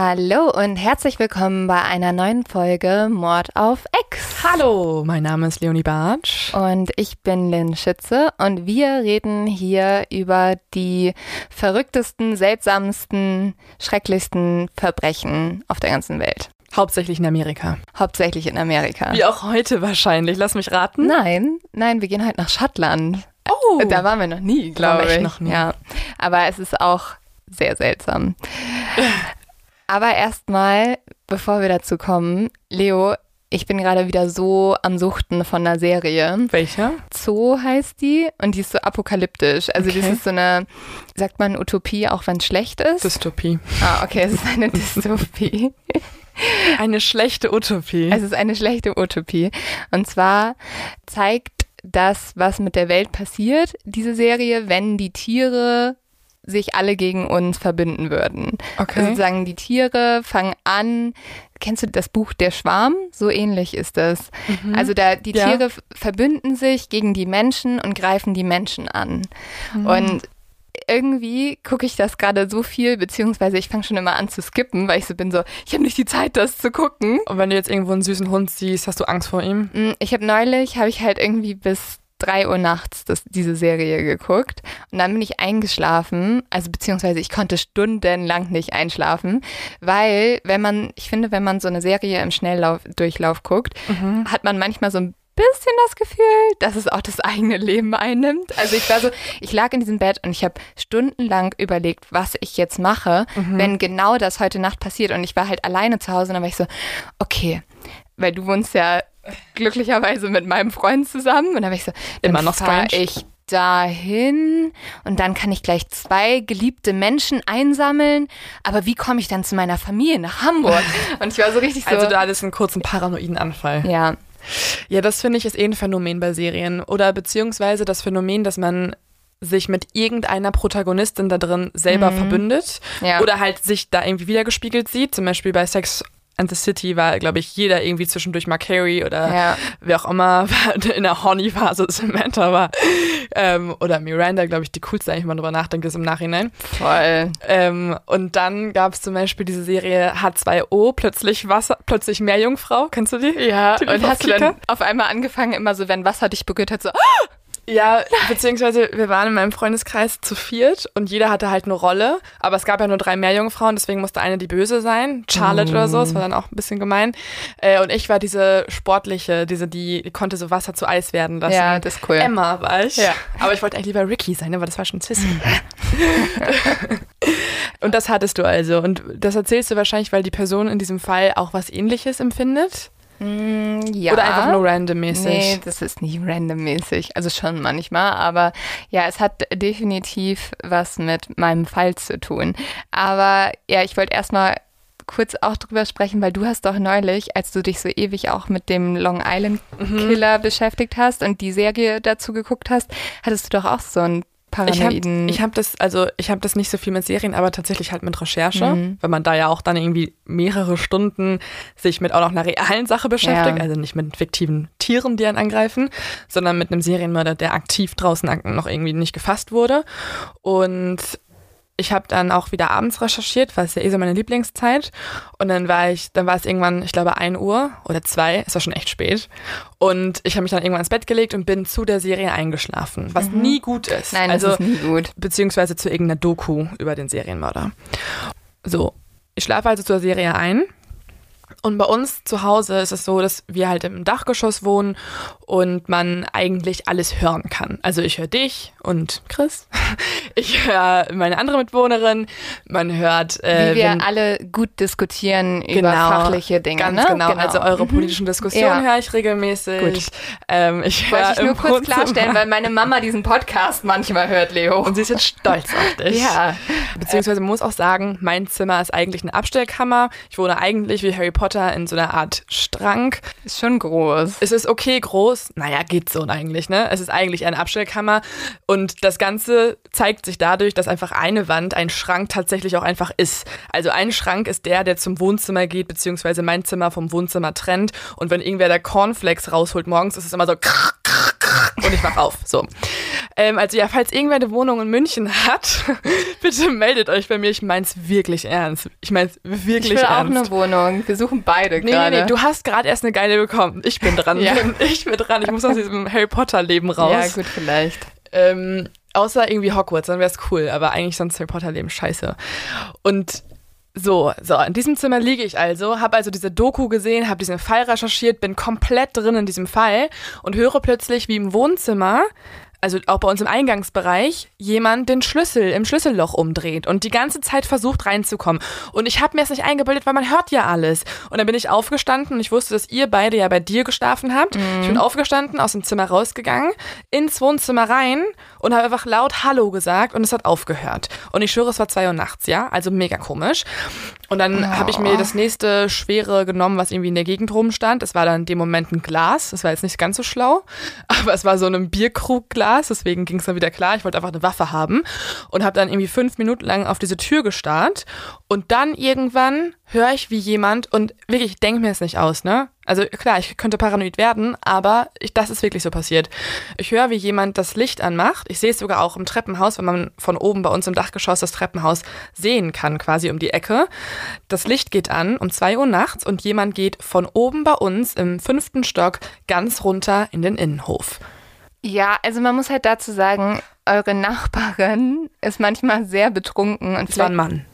Hallo und herzlich willkommen bei einer neuen Folge Mord auf X. Hallo, mein Name ist Leonie Bartsch. Und ich bin Lynn Schütze und wir reden hier über die verrücktesten, seltsamsten, schrecklichsten Verbrechen auf der ganzen Welt. Hauptsächlich in Amerika. Hauptsächlich in Amerika. Wie auch heute wahrscheinlich. Lass mich raten. Nein, nein, wir gehen halt nach Schottland. Oh, Da waren wir noch nie, glaube ich. noch nie. Ja, aber es ist auch sehr seltsam. Aber erstmal, bevor wir dazu kommen, Leo, ich bin gerade wieder so am Suchten von einer Serie. welcher? Zoo heißt die und die ist so apokalyptisch. Also Okay. das ist so eine, sagt man Utopie, auch wenn es schlecht ist? Dystopie. ah, okay, es ist eine Dystopie. Eine schlechte Utopie. Es ist eine schlechte Utopie. Und zwar zeigt das, was mit der Welt passiert, diese Serie, wenn die Tiere sich alle gegen uns verbinden würden. okay. Also sozusagen die Tiere fangen an, kennst du das Buch Der Schwarm? So ähnlich ist das. Also da die Ja. Tiere verbünden sich gegen die Menschen und greifen die Menschen an. Und irgendwie gucke ich das gerade so viel, beziehungsweise ich fange schon immer an zu skippen, weil ich so bin so, ich habe nicht die Zeit, das zu gucken. Und wenn du jetzt irgendwo einen süßen Hund siehst, hast du Angst vor ihm? Mm, Ich habe neulich, habe ich halt irgendwie bis 3 Uhr nachts das, diese Serie geguckt. Und dann bin ich eingeschlafen, also beziehungsweise ich konnte stundenlang nicht einschlafen, weil wenn man, ich finde, wenn man so eine Serie im Schnelldurchlauf guckt, hat man manchmal so ein bisschen das Gefühl, dass es auch das eigene Leben einnimmt. Also ich war so, ich lag in diesem Bett und ich habe stundenlang überlegt, was ich jetzt mache, wenn genau das heute Nacht passiert. Und ich war halt alleine zu Hause und dann war ich so, okay, weil du wohnst ja glücklicherweise mit meinem Freund zusammen und dann war ich so, Immer noch fahr strange. ich dahin und dann kann ich gleich zwei geliebte Menschen einsammeln, aber wie komme ich dann zu meiner Familie nach Hamburg? Und ich war so richtig so, Also du hattest einen kurzen paranoiden Anfall. ja, Ja, das finde ich ist eh ein Phänomen bei Serien. Oder beziehungsweise das Phänomen, dass man sich mit irgendeiner Protagonistin da drin selber verbündet Ja. oder halt sich da irgendwie wiedergespiegelt sieht. Zum Beispiel bei Sex and the City war, glaube ich, jeder irgendwie zwischendurch Mark Carey oder Ja. wer auch immer in der Horny-Phase Samantha war. Ähm, oder Miranda, glaube ich, die coolste eigentlich, wenn man drüber nachdenkt, ist im Nachhinein. voll. Ähm, und dann gab es zum Beispiel diese Serie H2O, plötzlich Wasser, plötzlich Meerjungfrau. Kennst du die? Ja, Die und hast du dann auf einmal angefangen, immer so, wenn Wasser dich berührt hat, so, Ja, beziehungsweise wir waren in meinem Freundeskreis zu viert und jeder hatte halt eine Rolle, aber es gab ja nur drei Meerjungfrauen, deswegen musste eine die Böse sein, Charlotte oder so, das war dann auch ein bisschen gemein. Äh, und ich war diese sportliche, diese, die, die konnte so Wasser zu Eis werden lassen. Ja, das ist cool. Emma war ich. Ja. Aber ich wollte eigentlich lieber Ricky sein, aber das war schon Sissy. und das hattest du also. Und das erzählst du wahrscheinlich, weil die Person in diesem Fall auch was ähnliches empfindet? Mm, ja. Oder einfach nur randommäßig? Nee, das ist nicht randommäßig. Also schon manchmal, aber ja, es hat definitiv was mit meinem Fall zu tun. Aber ja, ich wollte erstmal kurz auch drüber sprechen, weil du hast doch neulich, als du dich so ewig auch mit dem Long Island Killer beschäftigt hast und die Serie dazu geguckt hast, hattest du doch auch so einen Ich habe paranoiden. hab das, also ich habe das nicht so viel mit Serien, aber tatsächlich halt mit Recherche, Mhm. weil man da ja auch dann irgendwie mehrere Stunden sich mit auch noch einer realen Sache beschäftigt, Ja. also nicht mit fiktiven Tieren, die einen angreifen, sondern mit einem Serienmörder, der aktiv draußen noch irgendwie nicht gefasst wurde. Und ich habe dann auch wieder abends recherchiert, weil es ja eh so meine Lieblingszeit. Und dann war ich, dann war es irgendwann, ich glaube, 1 Uhr oder 2, es war schon echt spät. Und ich habe mich dann irgendwann ins Bett gelegt und bin zu der Serie eingeschlafen, was mhm. nie gut ist. Nein, also, das ist nie gut. Beziehungsweise zu irgendeiner Doku über den Serienmörder. So, ich schlafe also zur Serie ein und bei uns zu Hause ist es so, dass wir halt im Dachgeschoss wohnen und man eigentlich alles hören kann. Also ich höre dich und Chris, ich höre meine andere Mitwohnerin, man hört... Äh, Wie wir wenn, alle gut diskutieren über genau, fachliche Dinge. Ganz ne? genau. genau. also eure politischen Diskussionen ja. höre ich regelmäßig. Gut. Ähm, ich Wollte ich nur kurz klarstellen, weil meine Mama diesen Podcast manchmal hört, Leo. Und sie ist jetzt stolz auf dich. Ja. Beziehungsweise man muss auch sagen, mein Zimmer ist eigentlich eine Abstellkammer. Ich wohne eigentlich wie Harry Potter in so einer Art Strang. Ist schon groß. Es ist okay groß. Naja, geht so eigentlich, ne? Es ist eigentlich eine Abstellkammer. Und das Ganze zeigt sich dadurch, dass einfach eine Wand ein Schrank tatsächlich auch einfach ist. Also ein Schrank ist der, der zum Wohnzimmer geht, beziehungsweise mein Zimmer vom Wohnzimmer trennt. Und wenn irgendwer der Cornflakes rausholt morgens, ist es immer so und ich wach auf. So. Ähm, also ja, falls irgendwer eine Wohnung in München hat, bitte meldet euch bei mir. Ich mein's wirklich ernst. Ich mein's wirklich ernst. Ich will ernst. auch eine Wohnung. Wir suchen beide nee, gerade. Nee, nee, du hast gerade erst eine geile bekommen. Ich bin dran. ja. Ich bin dran. Ich muss aus diesem Harry Potter Leben raus. Ja, gut, vielleicht. Ähm, außer irgendwie Hogwarts, dann wär's cool. Aber eigentlich sonst Harry Potter Leben scheiße. Und so, so, in diesem Zimmer liege ich also, habe also diese Doku gesehen, habe diesen Fall recherchiert, bin komplett drin in diesem Fall und höre plötzlich, wie im Wohnzimmer also auch bei uns im Eingangsbereich, jemand den Schlüssel im Schlüsselloch umdreht und die ganze Zeit versucht reinzukommen. Und ich habe mir es nicht eingebildet, weil man hört ja alles. Und dann bin ich aufgestanden und ich wusste, dass ihr beide ja bei dir geschlafen habt. Mhm. Ich bin aufgestanden, aus dem Zimmer rausgegangen, ins Wohnzimmer rein und habe einfach laut Hallo gesagt und es hat aufgehört. Und ich schwöre, es war zwei Uhr nachts, ja? Also mega komisch. Und dann oh. habe ich mir das nächste Schwere genommen, was irgendwie in der Gegend rumstand. Es war dann in dem Moment ein Glas. Das war jetzt nicht ganz so schlau, aber es war so ein Bierkrugglas. Deswegen ging es dann wieder klar. Ich wollte einfach eine Waffe haben und habe dann irgendwie fünf Minuten lang auf diese Tür gestarrt. Und dann irgendwann höre ich, wie jemand, und wirklich, ich denke mir es nicht aus, ne? Also klar, ich könnte paranoid werden, aber ich, das ist wirklich so passiert. Ich höre, wie jemand das Licht anmacht. Ich sehe es sogar auch im Treppenhaus, wenn man von oben bei uns im Dachgeschoss das Treppenhaus sehen kann, quasi um die Ecke. Das Licht geht an um zwei Uhr nachts und jemand geht von oben bei uns im fünften Stock ganz runter in den Innenhof. Ja, also man muss halt dazu sagen, eure Nachbarin ist manchmal sehr betrunken und es war ein Mann.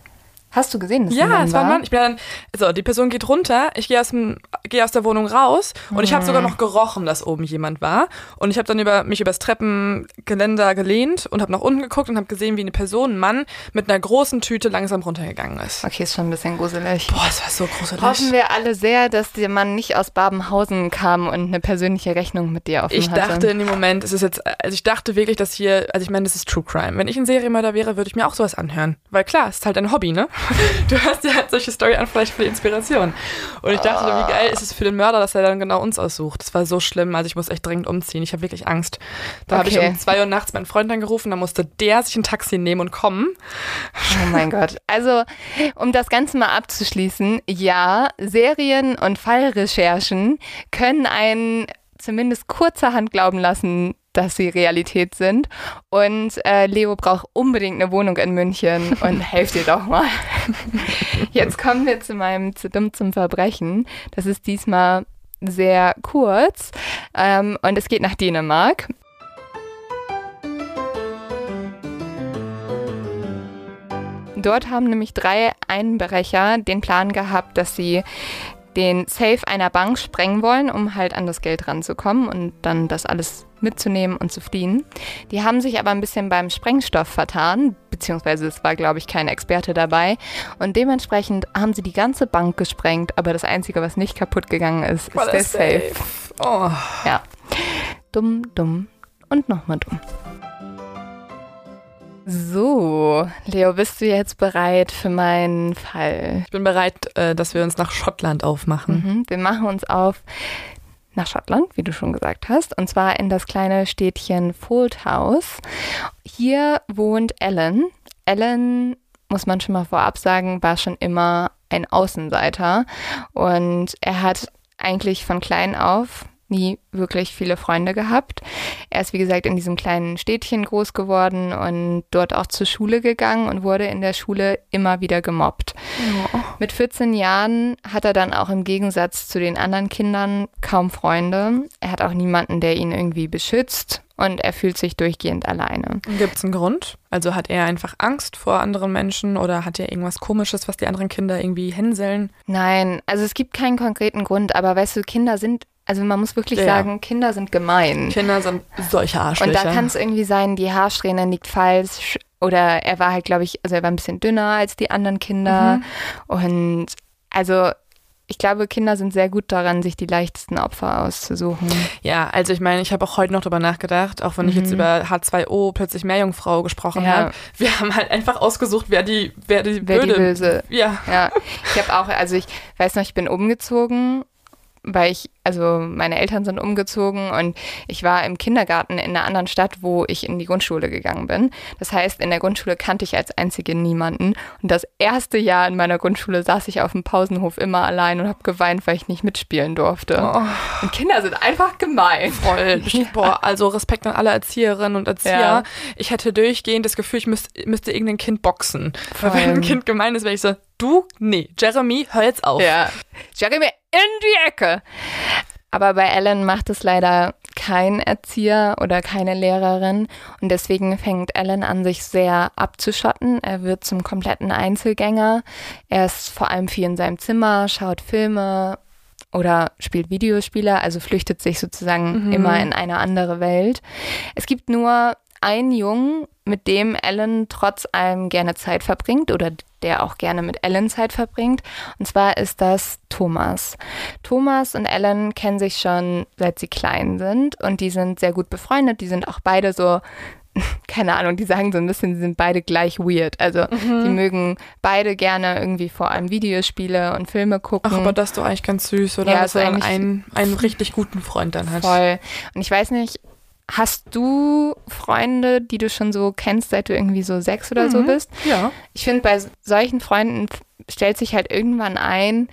Hast du gesehen, dass Ja, es war ein Mann. Ich bin dann, so, die Person geht runter, ich gehe aus, dem, geh aus der Wohnung raus und mhm. ich habe sogar noch gerochen, dass oben jemand war. Und ich habe dann über, mich übers Treppengeländer gelehnt und habe nach unten geguckt und habe gesehen, wie eine Person, ein Mann, mit einer großen Tüte langsam runtergegangen ist. Okay, ist schon ein bisschen gruselig. Boah, es war so gruselig. Hoffen wir alle sehr, dass der Mann nicht aus Babenhausen kam und eine persönliche Rechnung mit dir offen ich hatte. Ich dachte in dem Moment, es ist jetzt, also ich dachte wirklich, dass hier, also ich meine, das ist True Crime. Wenn ich ein Serienmörder wäre, würde ich mir auch sowas anhören. Weil klar, es ist halt ein Hobby, ne? du hast ja halt solche Story an vielleicht für die Inspiration. Und ich dachte, wie geil ist es für den Mörder, dass er dann genau uns aussucht. Das war so schlimm, also ich muss echt dringend umziehen. Ich habe wirklich Angst. Da okay. habe ich um zwei Uhr nachts meinen Freund angerufen, da musste der sich ein Taxi nehmen und kommen. Oh mein Gott. Also, um das Ganze mal abzuschließen, ja, Serien und Fallrecherchen können einen zumindest kurzerhand glauben lassen, dass sie Realität sind. Und äh, Leo braucht unbedingt eine Wohnung in München und helft ihr doch mal. Jetzt kommen wir zu meinem zu dumm zum Verbrechen. Das ist diesmal sehr kurz ähm, und es geht nach Dänemark. Dort haben nämlich drei Einbrecher den Plan gehabt, dass sie den Safe einer Bank sprengen wollen, um halt an das Geld ranzukommen und dann das alles mitzunehmen und zu fliehen. Die haben sich aber ein bisschen beim Sprengstoff vertan, beziehungsweise es war, glaube ich, kein Experte dabei. Und dementsprechend haben sie die ganze Bank gesprengt, aber das Einzige, was nicht kaputt gegangen ist, ist der Safe. Oh. Ja. Dumm, dumm und nochmal dumm. So, Leo, bist du jetzt bereit für meinen Fall? Ich bin bereit, äh, dass wir uns nach Schottland aufmachen. Mhm, wir machen uns auf nach Schottland, wie du schon gesagt hast, und zwar in das kleine Städtchen House. Hier wohnt Ellen. Ellen, muss man schon mal vorab sagen, war schon immer ein Außenseiter und er hat eigentlich von klein auf nie wirklich viele Freunde gehabt. Er ist, wie gesagt, in diesem kleinen Städtchen groß geworden und dort auch zur Schule gegangen und wurde in der Schule immer wieder gemobbt. Oh. Mit 14 Jahren hat er dann auch im Gegensatz zu den anderen Kindern kaum Freunde. Er hat auch niemanden, der ihn irgendwie beschützt und er fühlt sich durchgehend alleine. Gibt es einen Grund? Also hat er einfach Angst vor anderen Menschen oder hat er irgendwas Komisches, was die anderen Kinder irgendwie hänseln? Nein, also es gibt keinen konkreten Grund, aber weißt du, Kinder sind, also man muss wirklich Ja. sagen, Kinder sind gemein. Kinder sind solche Und Arschlöcher. da kann es irgendwie sein, die Haarsträhne liegt falsch oder er war halt, glaube ich, also er war ein bisschen dünner als die anderen Kinder. Und also ich glaube, Kinder sind sehr gut daran, sich die leichtesten Opfer auszusuchen. Ja, also ich meine, ich habe auch heute noch drüber nachgedacht, auch wenn ich jetzt Mhm. über H2O plötzlich Meerjungfrau gesprochen Ja. habe. Wir haben halt einfach ausgesucht, wer die, wer die Wer die Böde- Böse. Ja. Ja, ich habe auch, also ich weiß noch, ich bin umgezogen, weil ich, also meine Eltern sind umgezogen und ich war im Kindergarten in einer anderen Stadt, wo ich in die Grundschule gegangen bin. Das heißt, in der Grundschule kannte ich als einzige niemanden. Und das erste Jahr in meiner Grundschule saß ich auf dem Pausenhof immer allein und habe geweint, weil ich nicht mitspielen durfte. Oh, Und Kinder sind einfach gemein. voll. Boah, also Respekt an alle Erzieherinnen und Erzieher. Ja. Ich hätte durchgehend das Gefühl, ich müsste, müsste irgendein Kind boxen. Weil Voll. wenn ein Kind gemein ist, wäre ich so, du? Nee, Jeremy, hör jetzt auf. Ja. Jeremy in die Ecke. Aber bei Ellen macht es leider kein Erzieher oder keine Lehrerin und deswegen fängt Ellen an, sich sehr abzuschotten. Er wird zum kompletten Einzelgänger. Er ist vor allem viel in seinem Zimmer, schaut Filme oder spielt Videospiele, also flüchtet sich sozusagen Mhm. immer in eine andere Welt. Es gibt nur einen Jungen, mit dem Ellen trotz allem gerne Zeit verbringt oder der auch gerne mit Ellen Zeit verbringt. Und zwar ist das Thomas. Thomas und Ellen kennen sich schon seit sie klein sind und die sind sehr gut befreundet. Die sind auch beide so, keine Ahnung, die sagen so ein bisschen, sie sind beide gleich weird. Also die mögen beide gerne irgendwie vor allem Videospiele und Filme gucken. Ach, aber das ist doch eigentlich ganz süß, oder? Ja, eigentlich- einen, einen richtig guten Freund dann hat. Voll. Und ich weiß nicht, hast du Freunde, die du schon so kennst, seit du irgendwie so sechs oder so Mhm. bist? Ja. Ich finde, bei solchen Freunden stellt sich halt irgendwann ein,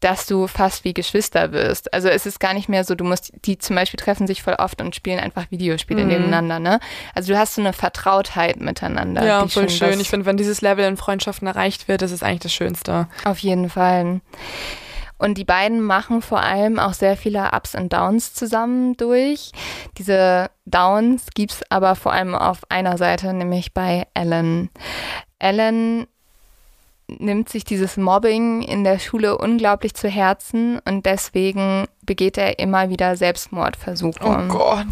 dass du fast wie Geschwister wirst. Also es ist gar nicht mehr so, du musst, die zum Beispiel treffen sich voll oft und spielen einfach Videospiele Mhm. nebeneinander, ne? Also du hast so eine Vertrautheit miteinander. Ja, voll schön. Ich finde, wenn dieses Level in Freundschaften erreicht wird, das ist eigentlich das Schönste. Auf jeden Fall. Und die beiden machen vor allem auch sehr viele Ups und Downs zusammen durch. Diese Downs gibt's aber vor allem auf einer Seite, nämlich bei Ellen. Ellen nimmt sich dieses Mobbing in der Schule unglaublich zu Herzen und deswegen begeht er immer wieder Selbstmordversuche. Oh Gott.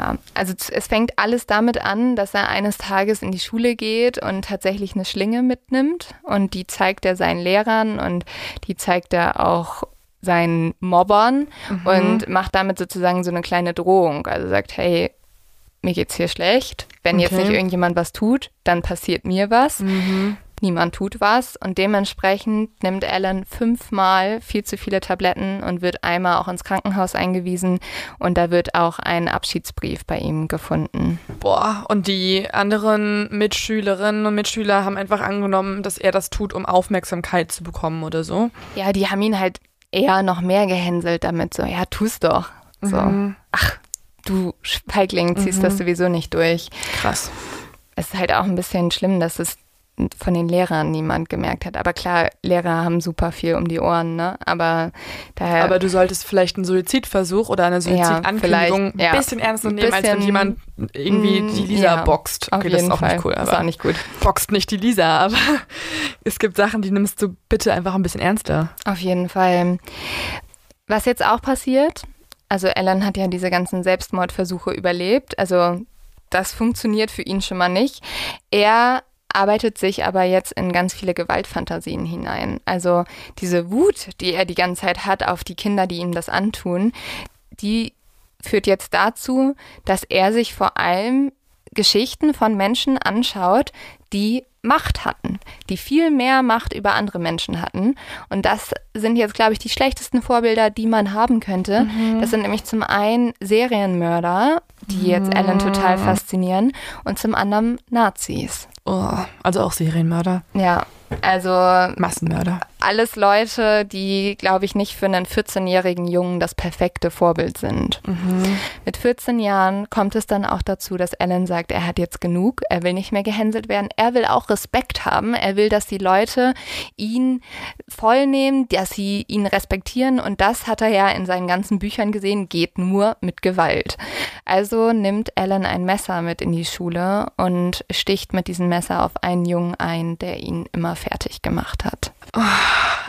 Ja, also es fängt alles damit an, dass er eines Tages in die Schule geht und tatsächlich eine Schlinge mitnimmt und die zeigt er seinen Lehrern und die zeigt er auch seinen Mobbern Mhm. und macht damit sozusagen so eine kleine Drohung. Also sagt, hey, mir geht's hier schlecht. Wenn jetzt Okay. nicht irgendjemand was tut, dann passiert mir was. Mhm. Niemand tut was und dementsprechend nimmt Ellen fünfmal viel zu viele Tabletten und wird einmal auch ins Krankenhaus eingewiesen und da wird auch ein Abschiedsbrief bei ihm gefunden. Boah, und die anderen Mitschülerinnen und Mitschüler haben einfach angenommen, dass er das tut, um Aufmerksamkeit zu bekommen oder so. Ja, die haben ihn halt eher noch mehr gehänselt damit, so, ja, tu's doch. So, Mhm. du Feigling, ziehst das sowieso nicht durch. Krass. Es ist halt auch ein bisschen schlimm, dass es von den Lehrern niemand gemerkt hat. Aber klar, Lehrer haben super viel um die Ohren, ne? Aber daher. Aber du solltest vielleicht einen Suizidversuch oder eine Suizidankündigung vielleicht, ein ja. bisschen ernster nehmen, als wenn Bisschen, jemand irgendwie mm, die Lisa ja, boxt. Okay, das ist auch Fall. nicht cool, das ist aber auch nicht gut. boxt nicht die Lisa, aber es gibt Sachen, die nimmst du bitte einfach ein bisschen ernster. Auf jeden Fall. Was jetzt auch passiert, also Ellen hat ja diese ganzen Selbstmordversuche überlebt, also das funktioniert für ihn schon mal nicht. Er arbeitet sich aber jetzt in ganz viele Gewaltfantasien hinein. Also diese Wut, die er die ganze Zeit hat auf die Kinder, die ihm das antun, die führt jetzt dazu, dass er sich vor allem Geschichten von Menschen anschaut, die Macht hatten, die viel mehr Macht über andere Menschen hatten. Und das sind jetzt, glaube ich, die schlechtesten Vorbilder, die man haben könnte. Das sind nämlich zum einen Serienmörder, die jetzt Ellen total faszinieren, und zum anderen Nazis. Oh, also auch Serienmörder, Ja, also Massenmörder. Alles Leute, die, glaube ich, nicht für einen 14-jährigen Jungen das perfekte Vorbild sind. Mhm. Mit 14 Jahren kommt es dann auch dazu, dass Alan sagt, er hat jetzt genug, er will nicht mehr gehänselt werden, er will auch Respekt haben, er will, dass die Leute ihn vollnehmen, dass sie ihn respektieren und das hat er ja in seinen ganzen Büchern gesehen, geht nur mit Gewalt. Also nimmt Alan ein Messer mit in die Schule und sticht mit diesem Messer auf einen Jungen ein, der ihn immer fertig gemacht hat.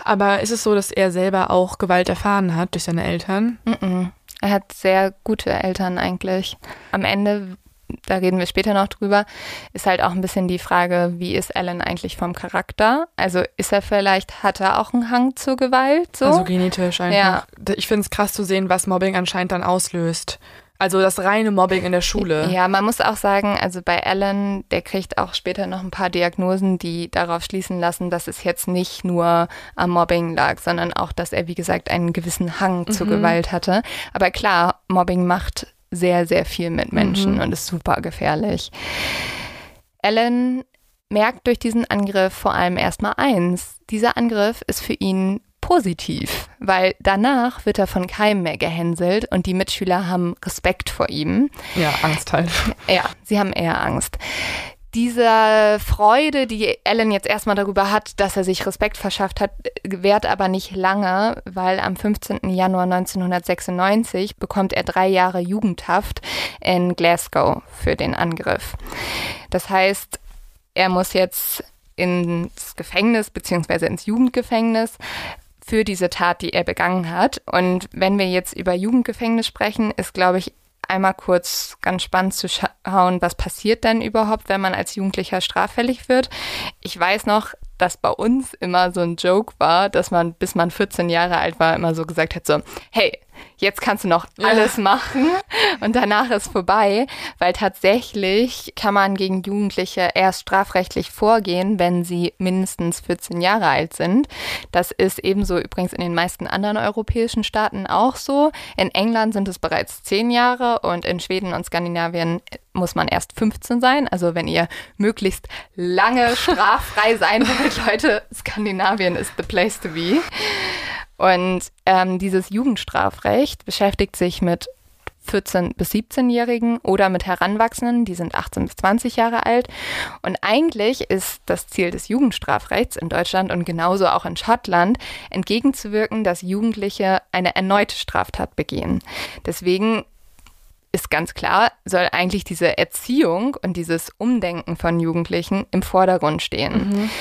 Aber ist es so, dass er selber auch Gewalt erfahren hat durch seine Eltern? Mm -mm. Er hat sehr gute Eltern eigentlich. Am Ende, da reden wir später noch drüber, ist halt auch ein bisschen die Frage, wie ist Alan eigentlich vom Charakter? Also ist er vielleicht, hat er auch einen Hang zur Gewalt? So? Also genetisch einfach. Ja. Ich finde es krass zu sehen, was Mobbing anscheinend dann auslöst. Also das reine Mobbing in der Schule. Ja, man muss auch sagen, also bei Alan, der kriegt auch später noch ein paar Diagnosen, die darauf schließen lassen, dass es jetzt nicht nur am Mobbing lag, sondern auch, dass er, wie gesagt, einen gewissen Hang zur Mhm. Gewalt hatte. Aber klar, Mobbing macht sehr, sehr viel mit Menschen Mhm. und ist super gefährlich. Alan merkt durch diesen Angriff vor allem erstmal eins. Dieser Angriff ist für ihn positiv, weil danach wird er von keinem mehr gehänselt und die Mitschüler haben Respekt vor ihm. Ja, Angst halt. Ja, sie haben eher Angst. Diese Freude, die Alan jetzt erstmal darüber hat, dass er sich Respekt verschafft hat, währt aber nicht lange, weil am 15. Januar 1996 bekommt er drei Jahre Jugendhaft in Glasgow für den Angriff. Das heißt, er muss jetzt ins Gefängnis beziehungsweise ins Jugendgefängnis für diese Tat, die er begangen hat. Und wenn wir jetzt über Jugendgefängnis sprechen, ist, glaube ich, einmal kurz ganz spannend zu schauen, was passiert denn überhaupt, wenn man als Jugendlicher straffällig wird. Ich weiß noch, dass bei uns immer so ein Joke war, dass man, bis man 14 Jahre alt war, immer so gesagt hat, so, hey, jetzt kannst du noch Ja. alles machen und danach ist vorbei, weil tatsächlich kann man gegen Jugendliche erst strafrechtlich vorgehen, wenn sie mindestens 14 Jahre alt sind. Das ist ebenso übrigens in den meisten anderen europäischen Staaten auch so. In England sind es bereits 10 Jahre und in Schweden und Skandinavien muss man erst 15 sein. Also wenn ihr möglichst lange straffrei sein wollt, Leute, Skandinavien ist the place to be. Und ähm, dieses Jugendstrafrecht beschäftigt sich mit 14- bis 17-Jährigen oder mit Heranwachsenden, die sind 18 bis 20 Jahre alt. Und eigentlich ist das Ziel des Jugendstrafrechts in Deutschland und genauso auch in Schottland, entgegenzuwirken, dass Jugendliche eine erneute Straftat begehen. Deswegen ist ganz klar, soll eigentlich diese Erziehung und dieses Umdenken von Jugendlichen im Vordergrund stehen.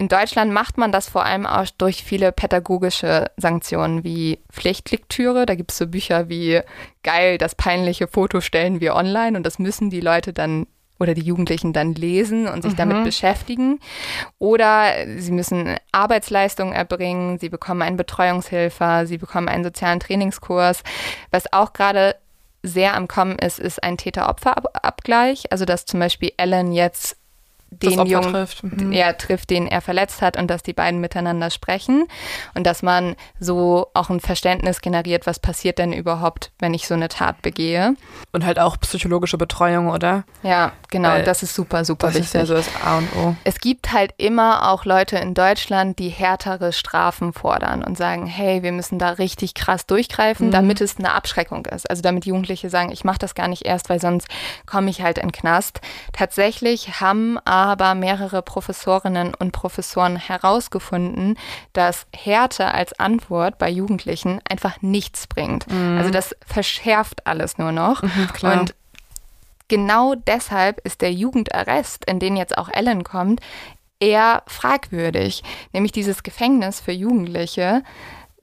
In Deutschland macht man das vor allem auch durch viele pädagogische Sanktionen wie Pflichtlektüre. Da gibt es so Bücher wie geil, das peinliche Foto stellen wir online und das müssen die Leute dann oder die Jugendlichen dann lesen und sich damit beschäftigen. Oder sie müssen Arbeitsleistungen erbringen, sie bekommen einen Betreuungshilfer, sie bekommen einen sozialen Trainingskurs. Was auch gerade sehr am Kommen ist, ist ein Täter-Opfer-Abgleich. Also dass zum Beispiel Ellen jetzt den Jungen trifft. Mhm. er trifft, den er verletzt hat und dass die beiden miteinander sprechen und dass man so auch ein Verständnis generiert, was passiert denn überhaupt, wenn ich so eine Tat begehe. Und halt auch psychologische Betreuung, oder? Ja, genau, Weil das ist super, super Das ist ja wichtig. so das A und O. Es gibt halt immer auch Leute in Deutschland, die härtere Strafen fordern und sagen, hey, wir müssen da richtig krass durchgreifen, Mhm. damit es eine Abschreckung ist. Also damit Jugendliche sagen, ich mache das gar nicht erst, weil sonst komme ich halt in den Knast. Tatsächlich haben aber mehrere Professorinnen und Professoren herausgefunden, dass Härte als Antwort bei Jugendlichen einfach nichts bringt. Also das verschärft alles nur noch. Mhm. Und genau deshalb ist der Jugendarrest, in den jetzt auch Ellen kommt, eher fragwürdig. Nämlich dieses Gefängnis für Jugendliche,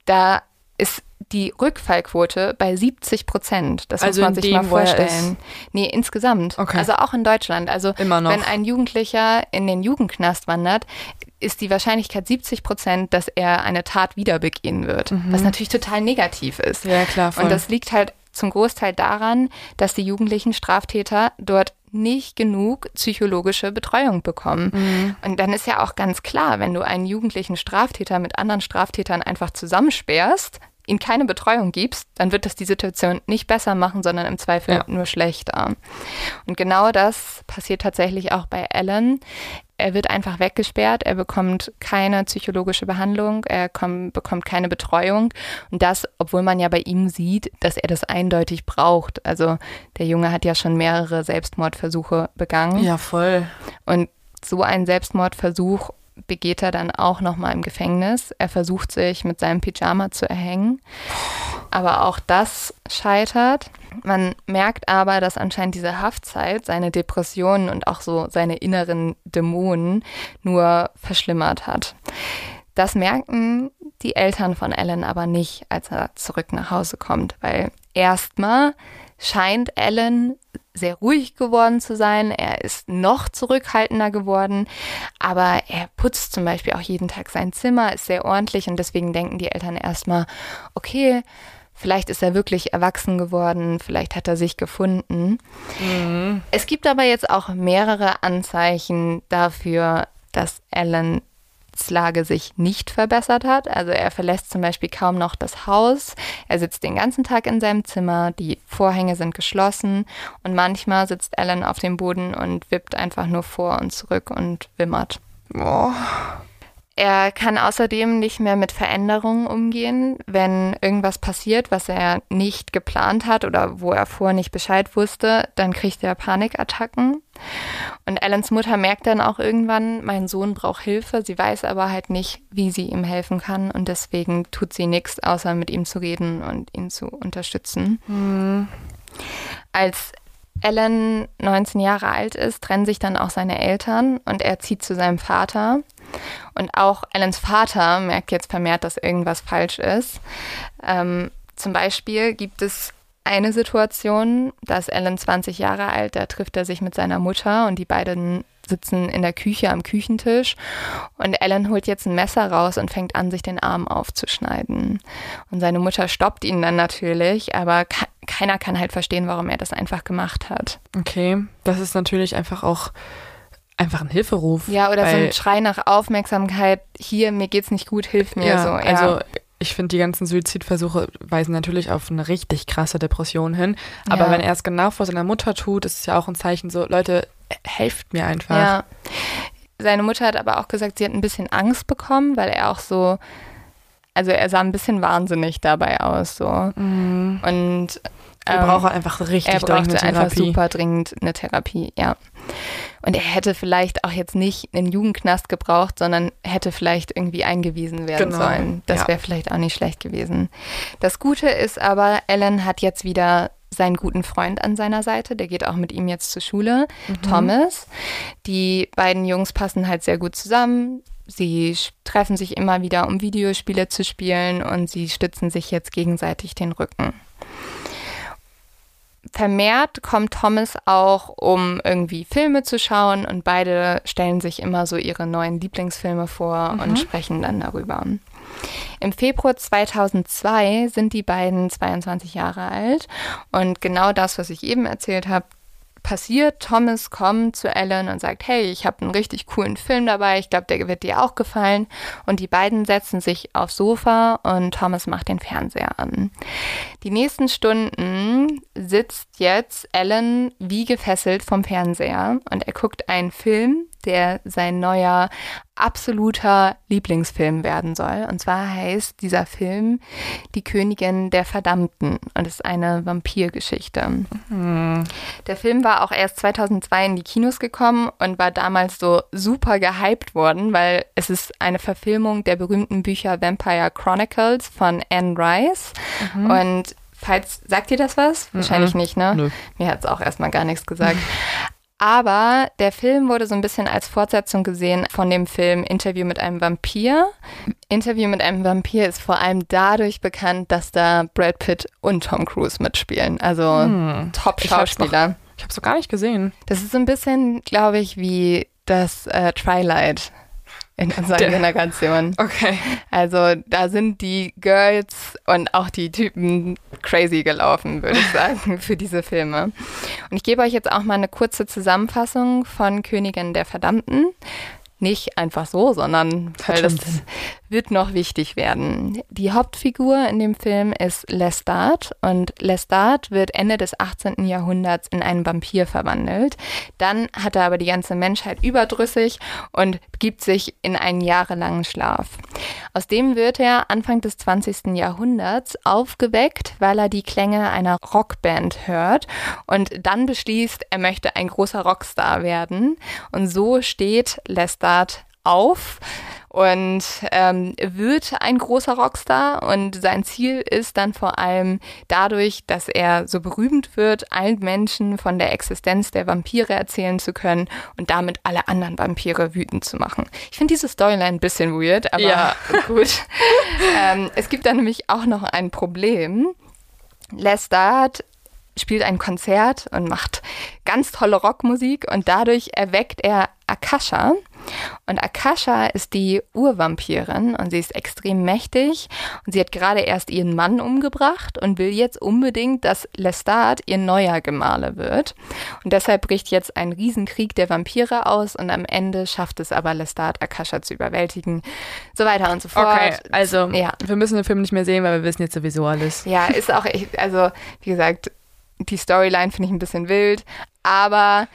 da ist die Rückfallquote bei 70 Prozent. Das Also muss man sich mal vorstellen. Nee, insgesamt. Okay. Also auch in Deutschland. Also Immer noch. wenn ein Jugendlicher in den Jugendknast wandert, ist die Wahrscheinlichkeit 70 Prozent, dass er eine Tat wieder begehen wird. Was natürlich total negativ ist. ja, klar, voll. Und das liegt halt zum Großteil daran, dass die jugendlichen Straftäter dort nicht genug psychologische Betreuung bekommen. Mhm. Und dann ist ja auch ganz klar, wenn du einen jugendlichen Straftäter mit anderen Straftätern einfach zusammensperrst, ihm keine Betreuung gibst, dann wird das die Situation nicht besser machen, sondern im Zweifel Ja. nur schlechter. Und genau das passiert tatsächlich auch bei Alan. er wird einfach weggesperrt, er bekommt keine psychologische Behandlung, er komm, bekommt keine Betreuung. Und das, obwohl man ja bei ihm sieht, dass er das eindeutig braucht. Also der Junge hat ja schon mehrere Selbstmordversuche begangen. Ja, voll. Und so einen Selbstmordversuch begeht er dann auch nochmal im Gefängnis. Er versucht sich mit seinem Pyjama zu erhängen. Aber auch das scheitert. Man merkt aber, dass anscheinend diese Haftzeit seine Depressionen und auch so seine inneren Dämonen nur verschlimmert hat. Das merken die Eltern von Alan aber nicht, als er zurück nach Hause kommt, weil erstmal scheint Alan sehr ruhig geworden zu sein. Er ist noch zurückhaltender geworden, aber er putzt zum Beispiel auch jeden Tag sein Zimmer, ist sehr ordentlich und deswegen denken die Eltern erstmal, okay, vielleicht ist er wirklich erwachsen geworden, vielleicht hat er sich gefunden. Mhm. Es gibt aber jetzt auch mehrere Anzeichen dafür, dass Alan Lage sich nicht verbessert hat. Also er verlässt zum Beispiel kaum noch das Haus. Er sitzt den ganzen Tag in seinem Zimmer, die Vorhänge sind geschlossen und manchmal sitzt Alan auf dem Boden und wippt einfach nur vor und zurück und wimmert. Oh. Er kann außerdem nicht mehr mit Veränderungen umgehen. Wenn irgendwas passiert, was er nicht geplant hat oder wo er vorher nicht Bescheid wusste, dann kriegt er Panikattacken. Und Allens Mutter merkt dann auch irgendwann, mein Sohn braucht Hilfe. Sie weiß aber halt nicht, wie sie ihm helfen kann. Und deswegen tut sie nichts, außer mit ihm zu reden und ihn zu unterstützen. Mhm. Als Alan 19 Jahre alt ist, trennen sich dann auch seine Eltern und er zieht zu seinem Vater. Und auch Allens Vater merkt jetzt vermehrt, dass irgendwas falsch ist. Ähm, zum Beispiel gibt es eine Situation, da ist Alan 20 Jahre alt, da trifft er sich mit seiner Mutter und die beiden sitzen in der Küche am Küchentisch und Alan holt jetzt ein Messer raus und fängt an, sich den Arm aufzuschneiden. Und seine Mutter stoppt ihn dann natürlich, aber keiner kann halt verstehen, warum er das einfach gemacht hat. Okay, das ist natürlich einfach auch einfach ein Hilferuf. Ja, oder so ein Schrei nach Aufmerksamkeit. Hier, mir geht's nicht gut, hilf mir. Ja, so. ja. also ich finde, die ganzen Suizidversuche weisen natürlich auf eine richtig krasse Depression hin. Aber ja. wenn er es genau vor seiner Mutter tut, ist es ja auch ein Zeichen so, Leute, helft mir einfach. Ja. Seine Mutter hat aber auch gesagt, sie hat ein bisschen Angst bekommen, weil er auch so, also er sah ein bisschen wahnsinnig dabei aus. So. Mhm. Und er ähm, braucht einfach richtig er brauchte einfach super dringend eine Therapie, ja. Und er hätte vielleicht auch jetzt nicht einen Jugendknast gebraucht, sondern hätte vielleicht irgendwie eingewiesen werden genau. sollen. Das ja. wäre vielleicht auch nicht schlecht gewesen. Das Gute ist aber, Ellen hat jetzt wieder seinen guten Freund an seiner Seite, der geht auch mit ihm jetzt zur Schule, mhm. Thomas. Die beiden Jungs passen halt sehr gut zusammen. Sie treffen sich immer wieder, um Videospiele zu spielen und sie stützen sich jetzt gegenseitig den Rücken vermehrt kommt Thomas auch, um irgendwie Filme zu schauen und beide stellen sich immer so ihre neuen Lieblingsfilme vor mhm. und sprechen dann darüber. Im Februar 2002 sind die beiden 22 Jahre alt und genau das, was ich eben erzählt habe, passiert. Thomas kommt zu Ellen und sagt, hey, ich habe einen richtig coolen Film dabei, ich glaube, der wird dir auch gefallen. Und die beiden setzen sich aufs Sofa und Thomas macht den Fernseher an. Die nächsten Stunden sitzt jetzt Ellen wie gefesselt vom Fernseher und er guckt einen Film, der sein neuer absoluter Lieblingsfilm werden soll. Und zwar heißt dieser Film Die Königin der Verdammten und ist eine Vampirgeschichte. Mhm. Der Film war auch erst 2002 in die Kinos gekommen und war damals so super gehypt worden, weil es ist eine Verfilmung der berühmten Bücher Vampire Chronicles von Anne Rice. Mhm. Und Falls, sagt ihr das was? Wahrscheinlich mhm. nicht, ne? Nö. Mir hat es auch erstmal gar nichts gesagt. Aber der Film wurde so ein bisschen als Fortsetzung gesehen von dem Film Interview mit einem Vampir. Interview mit einem Vampir ist vor allem dadurch bekannt, dass da Brad Pitt und Tom Cruise mitspielen. Also hm. Top-Schauspieler. Ich habe es so gar nicht gesehen. Das ist so ein bisschen, glaube ich, wie das äh, Twilight in unserer Der. Generation. Okay. Also da sind die Girls und auch die Typen crazy gelaufen, würde ich sagen, für diese Filme. Und ich gebe euch jetzt auch mal eine kurze Zusammenfassung von Königin der Verdammten. Nicht einfach so, sondern weil das wird noch wichtig werden. Die Hauptfigur in dem Film ist Lestat und Lestat wird Ende des 18. Jahrhunderts in einen Vampir verwandelt. Dann hat er aber die ganze Menschheit überdrüssig und begibt sich in einen jahrelangen Schlaf. Aus dem wird er Anfang des 20. Jahrhunderts aufgeweckt, weil er die Klänge einer Rockband hört und dann beschließt, er möchte ein großer Rockstar werden. Und so steht Lestat auf und ähm, wird ein großer Rockstar und sein Ziel ist dann vor allem dadurch, dass er so berühmt wird, allen Menschen von der Existenz der Vampire erzählen zu können und damit alle anderen Vampire wütend zu machen. Ich finde diese Storyline ein bisschen weird, aber ja. gut. ähm, es gibt da nämlich auch noch ein Problem. Lestat spielt ein Konzert und macht ganz tolle Rockmusik und dadurch erweckt er Akasha. Und Akasha ist die Urvampirin und sie ist extrem mächtig und sie hat gerade erst ihren Mann umgebracht und will jetzt unbedingt, dass Lestat ihr neuer Gemahle wird. Und deshalb bricht jetzt ein Riesenkrieg der Vampire aus und am Ende schafft es aber Lestat, Akasha zu überwältigen. So weiter und so fort. Okay, also ja. wir müssen den Film nicht mehr sehen, weil wir wissen jetzt sowieso alles. Ja, ist auch, also wie gesagt, die Storyline finde ich ein bisschen wild, aber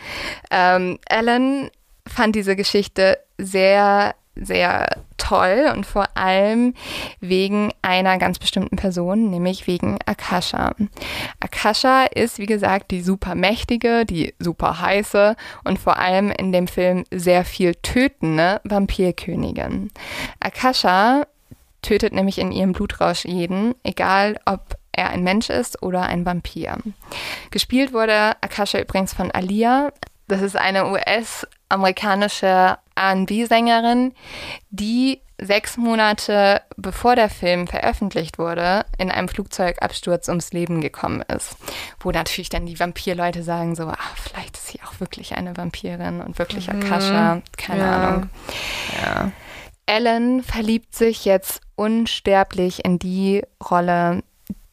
ähm, Ellen fand diese Geschichte sehr, sehr toll und vor allem wegen einer ganz bestimmten Person, nämlich wegen Akasha. Akasha ist, wie gesagt, die super mächtige, die super heiße und vor allem in dem Film sehr viel tötende Vampirkönigin. Akasha tötet nämlich in ihrem Blutrausch jeden, egal ob er ein Mensch ist oder ein Vampir. Gespielt wurde Akasha übrigens von Alia. Das ist eine US-amerikanische RB-Sängerin, die sechs Monate bevor der Film veröffentlicht wurde, in einem Flugzeugabsturz ums Leben gekommen ist. Wo natürlich dann die Vampirleute sagen so, ach, vielleicht ist sie auch wirklich eine Vampirin und wirklich mhm. Akasha, keine ja. Ahnung. Ja. Ellen verliebt sich jetzt unsterblich in die Rolle,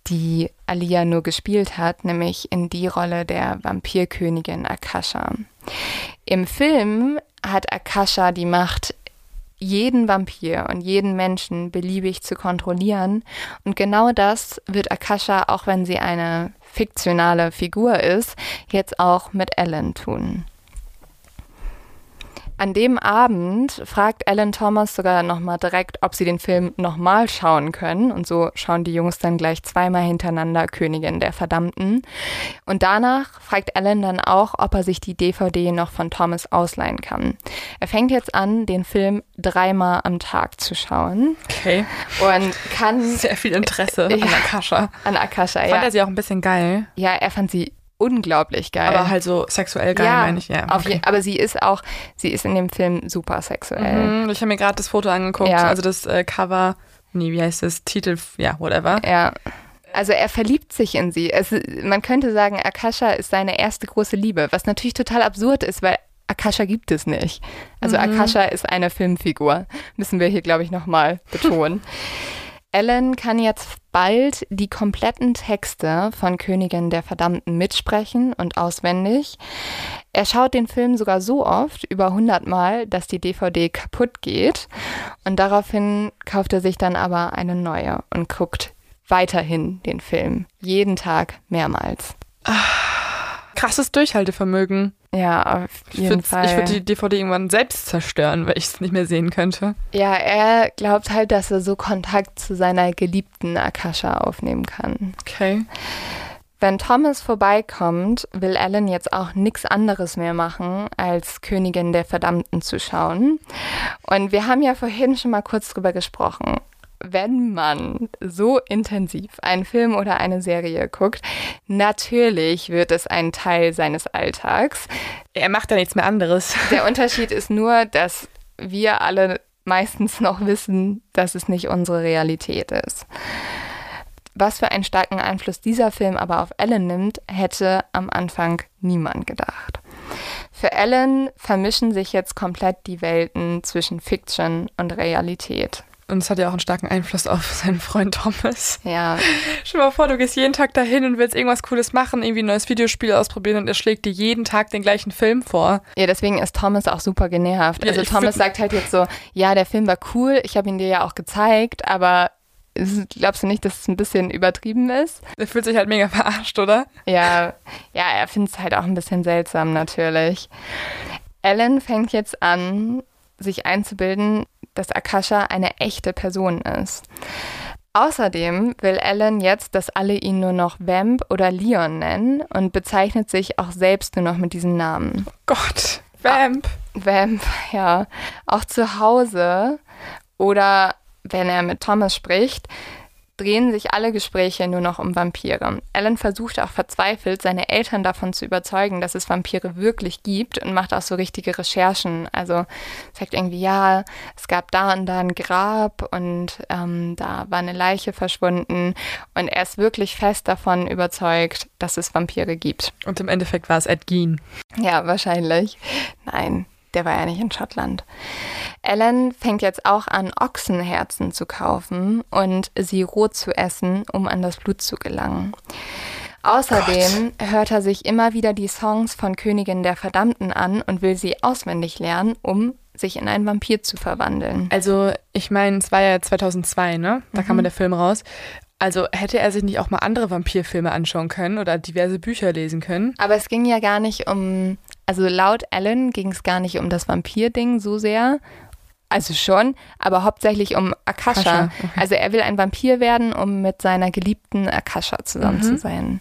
die Alia nur gespielt hat, nämlich in die Rolle der Vampirkönigin Akasha. Im Film hat Akasha die Macht, jeden Vampir und jeden Menschen beliebig zu kontrollieren. Und genau das wird Akasha, auch wenn sie eine fiktionale Figur ist, jetzt auch mit Ellen tun. An dem Abend fragt Alan Thomas sogar nochmal direkt, ob sie den Film nochmal schauen können. Und so schauen die Jungs dann gleich zweimal hintereinander Königin der Verdammten. Und danach fragt Alan dann auch, ob er sich die DVD noch von Thomas ausleihen kann. Er fängt jetzt an, den Film dreimal am Tag zu schauen. Okay. Und kann. Sehr viel Interesse ja, an Akasha. An Akasha, ja. Fand er sie auch ein bisschen geil? Ja, er fand sie unglaublich geil. Aber halt so sexuell geil, ja, meine ich, ja. Okay. Je, aber sie ist auch, sie ist in dem Film super sexuell. Mhm, ich habe mir gerade das Foto angeguckt, ja. also das äh, Cover, nee, wie heißt das, Titel, ja, whatever. Ja. Also er verliebt sich in sie. Es, man könnte sagen, Akasha ist seine erste große Liebe, was natürlich total absurd ist, weil Akasha gibt es nicht. Also mhm. Akasha ist eine Filmfigur. Müssen wir hier, glaube ich, nochmal betonen. Ellen kann jetzt bald die kompletten Texte von Königin der Verdammten mitsprechen und auswendig. Er schaut den Film sogar so oft, über 100 Mal, dass die DVD kaputt geht. Und daraufhin kauft er sich dann aber eine neue und guckt weiterhin den Film. Jeden Tag mehrmals. Krasses Durchhaltevermögen. Ja, auf jeden ich Fall. Ich würde die DVD irgendwann selbst zerstören, weil ich es nicht mehr sehen könnte. Ja, er glaubt halt, dass er so Kontakt zu seiner geliebten Akasha aufnehmen kann. Okay. Wenn Thomas vorbeikommt, will Ellen jetzt auch nichts anderes mehr machen, als Königin der Verdammten zu schauen. Und wir haben ja vorhin schon mal kurz drüber gesprochen wenn man so intensiv einen Film oder eine Serie guckt, natürlich wird es ein Teil seines Alltags. Er macht ja nichts mehr anderes. Der Unterschied ist nur, dass wir alle meistens noch wissen, dass es nicht unsere Realität ist. Was für einen starken Einfluss dieser Film aber auf Ellen nimmt, hätte am Anfang niemand gedacht. Für Ellen vermischen sich jetzt komplett die Welten zwischen Fiction und Realität. Und es hat ja auch einen starken Einfluss auf seinen Freund Thomas. Ja. Stell dir mal vor, du gehst jeden Tag dahin und willst irgendwas Cooles machen, irgendwie ein neues Videospiel ausprobieren und er schlägt dir jeden Tag den gleichen Film vor. Ja, deswegen ist Thomas auch super genervt. Ja, Also ich Thomas sagt halt jetzt so, ja, der Film war cool, ich habe ihn dir ja auch gezeigt, aber glaubst du nicht, dass es ein bisschen übertrieben ist? Er fühlt sich halt mega verarscht, oder? Ja, ja, er findet es halt auch ein bisschen seltsam natürlich. Ellen fängt jetzt an, sich einzubilden, dass Akasha eine echte Person ist. Außerdem will Ellen jetzt, dass alle ihn nur noch Vamp oder Leon nennen und bezeichnet sich auch selbst nur noch mit diesem Namen. Gott. Vamp. Vamp, ja. Auch zu Hause oder wenn er mit Thomas spricht, drehen sich alle Gespräche nur noch um Vampire. Ellen versucht auch verzweifelt, seine Eltern davon zu überzeugen, dass es Vampire wirklich gibt und macht auch so richtige Recherchen. Also sagt irgendwie, ja, es gab da und da ein Grab und ähm, da war eine Leiche verschwunden. Und er ist wirklich fest davon überzeugt, dass es Vampire gibt. Und im Endeffekt war es Ed Gein. Ja, wahrscheinlich. Nein, der war ja nicht in Schottland. Ellen fängt jetzt auch an, Ochsenherzen zu kaufen und sie roh zu essen, um an das Blut zu gelangen. Außerdem hört er sich immer wieder die Songs von Königin der Verdammten an und will sie auswendig lernen, um sich in einen Vampir zu verwandeln. Also, ich meine, es war ja 2002, ne? Da kam ja der Film raus. Also hätte er sich nicht auch mal andere Vampirfilme anschauen können oder diverse Bücher lesen können? Aber es ging ja gar nicht um, also laut Ellen ging es gar nicht um das Vampir-Ding so sehr. Also schon, aber hauptsächlich um Akasha. Akasha, okay. Also er will ein Vampir werden, um mit seiner geliebten Akasha zusammen Mhm. zu sein.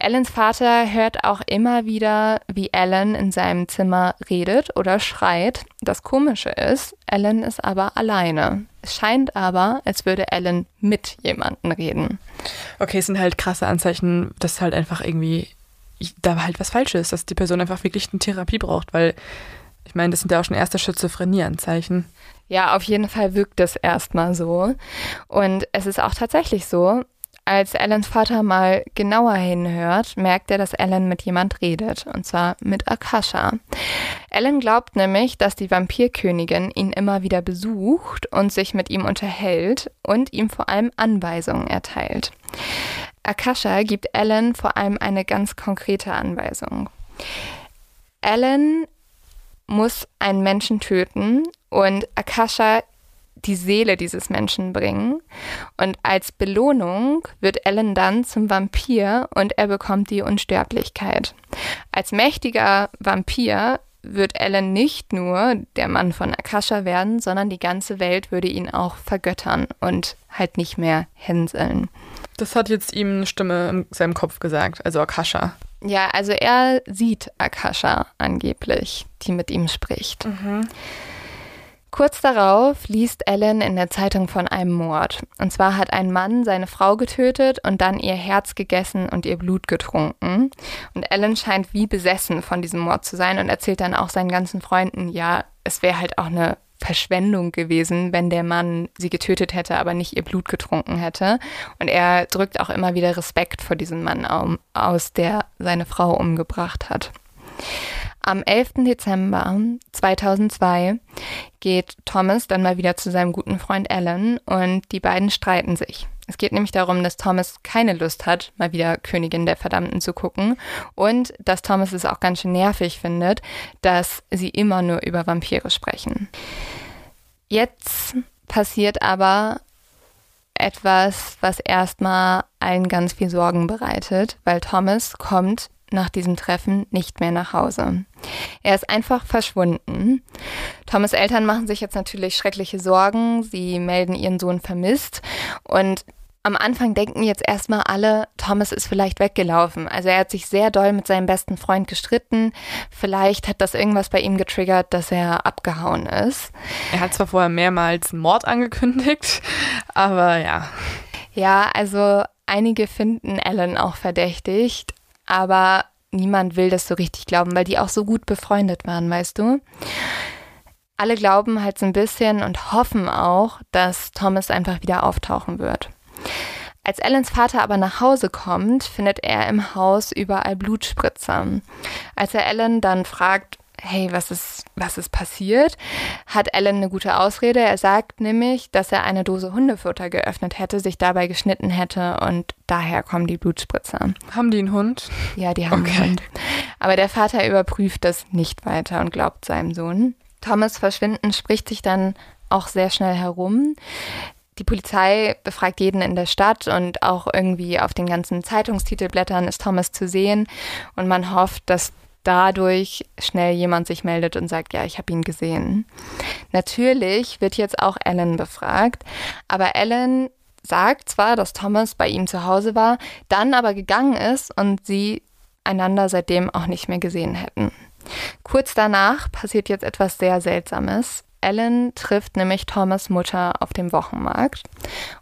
Ellens Vater hört auch immer wieder, wie Ellen in seinem Zimmer redet oder schreit. Das Komische ist, Ellen ist aber alleine. Es scheint aber, als würde Ellen mit jemandem reden. Okay, es sind halt krasse Anzeichen, dass halt einfach irgendwie da halt was falsch ist, dass die Person einfach wirklich eine Therapie braucht, weil ich meine, das sind ja auch schon erste Schizophrenie-Anzeichen. Ja, auf jeden Fall wirkt es erstmal so. Und es ist auch tatsächlich so, als Ellens Vater mal genauer hinhört, merkt er, dass Ellen mit jemand redet, und zwar mit Akasha. Ellen glaubt nämlich, dass die Vampirkönigin ihn immer wieder besucht und sich mit ihm unterhält und ihm vor allem Anweisungen erteilt. Akasha gibt Ellen vor allem eine ganz konkrete Anweisung. Ellen muss einen Menschen töten und Akasha die Seele dieses Menschen bringen. Und als Belohnung wird Ellen dann zum Vampir und er bekommt die Unsterblichkeit. Als mächtiger Vampir wird Ellen nicht nur der Mann von Akasha werden, sondern die ganze Welt würde ihn auch vergöttern und halt nicht mehr hänseln. Das hat jetzt ihm eine Stimme in seinem Kopf gesagt, also Akasha. Ja, also er sieht Akasha angeblich, die mit ihm spricht. Kurz darauf liest Ellen in der Zeitung von einem Mord. Und zwar hat ein Mann seine Frau getötet und dann ihr Herz gegessen und ihr Blut getrunken. Und Ellen scheint wie besessen von diesem Mord zu sein und erzählt dann auch seinen ganzen Freunden, ja, es wäre halt auch eine Verschwendung gewesen, wenn der Mann sie getötet hätte, aber nicht ihr Blut getrunken hätte. Und er drückt auch immer wieder Respekt vor diesem Mann au- aus, der seine Frau umgebracht hat. Am 11. Dezember 2002 geht Thomas dann mal wieder zu seinem guten Freund Alan und die beiden streiten sich. Es geht nämlich darum, dass Thomas keine Lust hat, mal wieder Königin der Verdammten zu gucken und dass Thomas es auch ganz schön nervig findet, dass sie immer nur über Vampire sprechen. Jetzt passiert aber etwas, was erstmal allen ganz viel Sorgen bereitet, weil Thomas kommt nach diesem Treffen nicht mehr nach Hause. Er ist einfach verschwunden. Thomas Eltern machen sich jetzt natürlich schreckliche Sorgen. Sie melden ihren Sohn vermisst und am Anfang denken jetzt erstmal alle, Thomas ist vielleicht weggelaufen. Also er hat sich sehr doll mit seinem besten Freund gestritten. Vielleicht hat das irgendwas bei ihm getriggert, dass er abgehauen ist. Er hat zwar vorher mehrmals einen Mord angekündigt, aber ja. Ja, also einige finden Alan auch verdächtigt, aber niemand will das so richtig glauben, weil die auch so gut befreundet waren, weißt du? Alle glauben halt so ein bisschen und hoffen auch, dass Thomas einfach wieder auftauchen wird. Als Allens Vater aber nach Hause kommt, findet er im Haus überall Blutspritzer. Als er Alan dann fragt, hey, was ist, was ist passiert, hat Alan eine gute Ausrede. Er sagt nämlich, dass er eine Dose Hundefutter geöffnet hätte, sich dabei geschnitten hätte und daher kommen die Blutspritzer. Haben die einen Hund? Ja, die haben Okay. einen Hund. Aber der Vater überprüft das nicht weiter und glaubt seinem Sohn. Thomas Verschwinden spricht sich dann auch sehr schnell herum. Die Polizei befragt jeden in der Stadt und auch irgendwie auf den ganzen Zeitungstitelblättern ist Thomas zu sehen und man hofft, dass dadurch schnell jemand sich meldet und sagt, ja, ich habe ihn gesehen. Natürlich wird jetzt auch Alan befragt, aber Alan sagt zwar, dass Thomas bei ihm zu Hause war, dann aber gegangen ist und sie einander seitdem auch nicht mehr gesehen hätten. Kurz danach passiert jetzt etwas sehr Seltsames. Alan trifft nämlich Thomas Mutter auf dem Wochenmarkt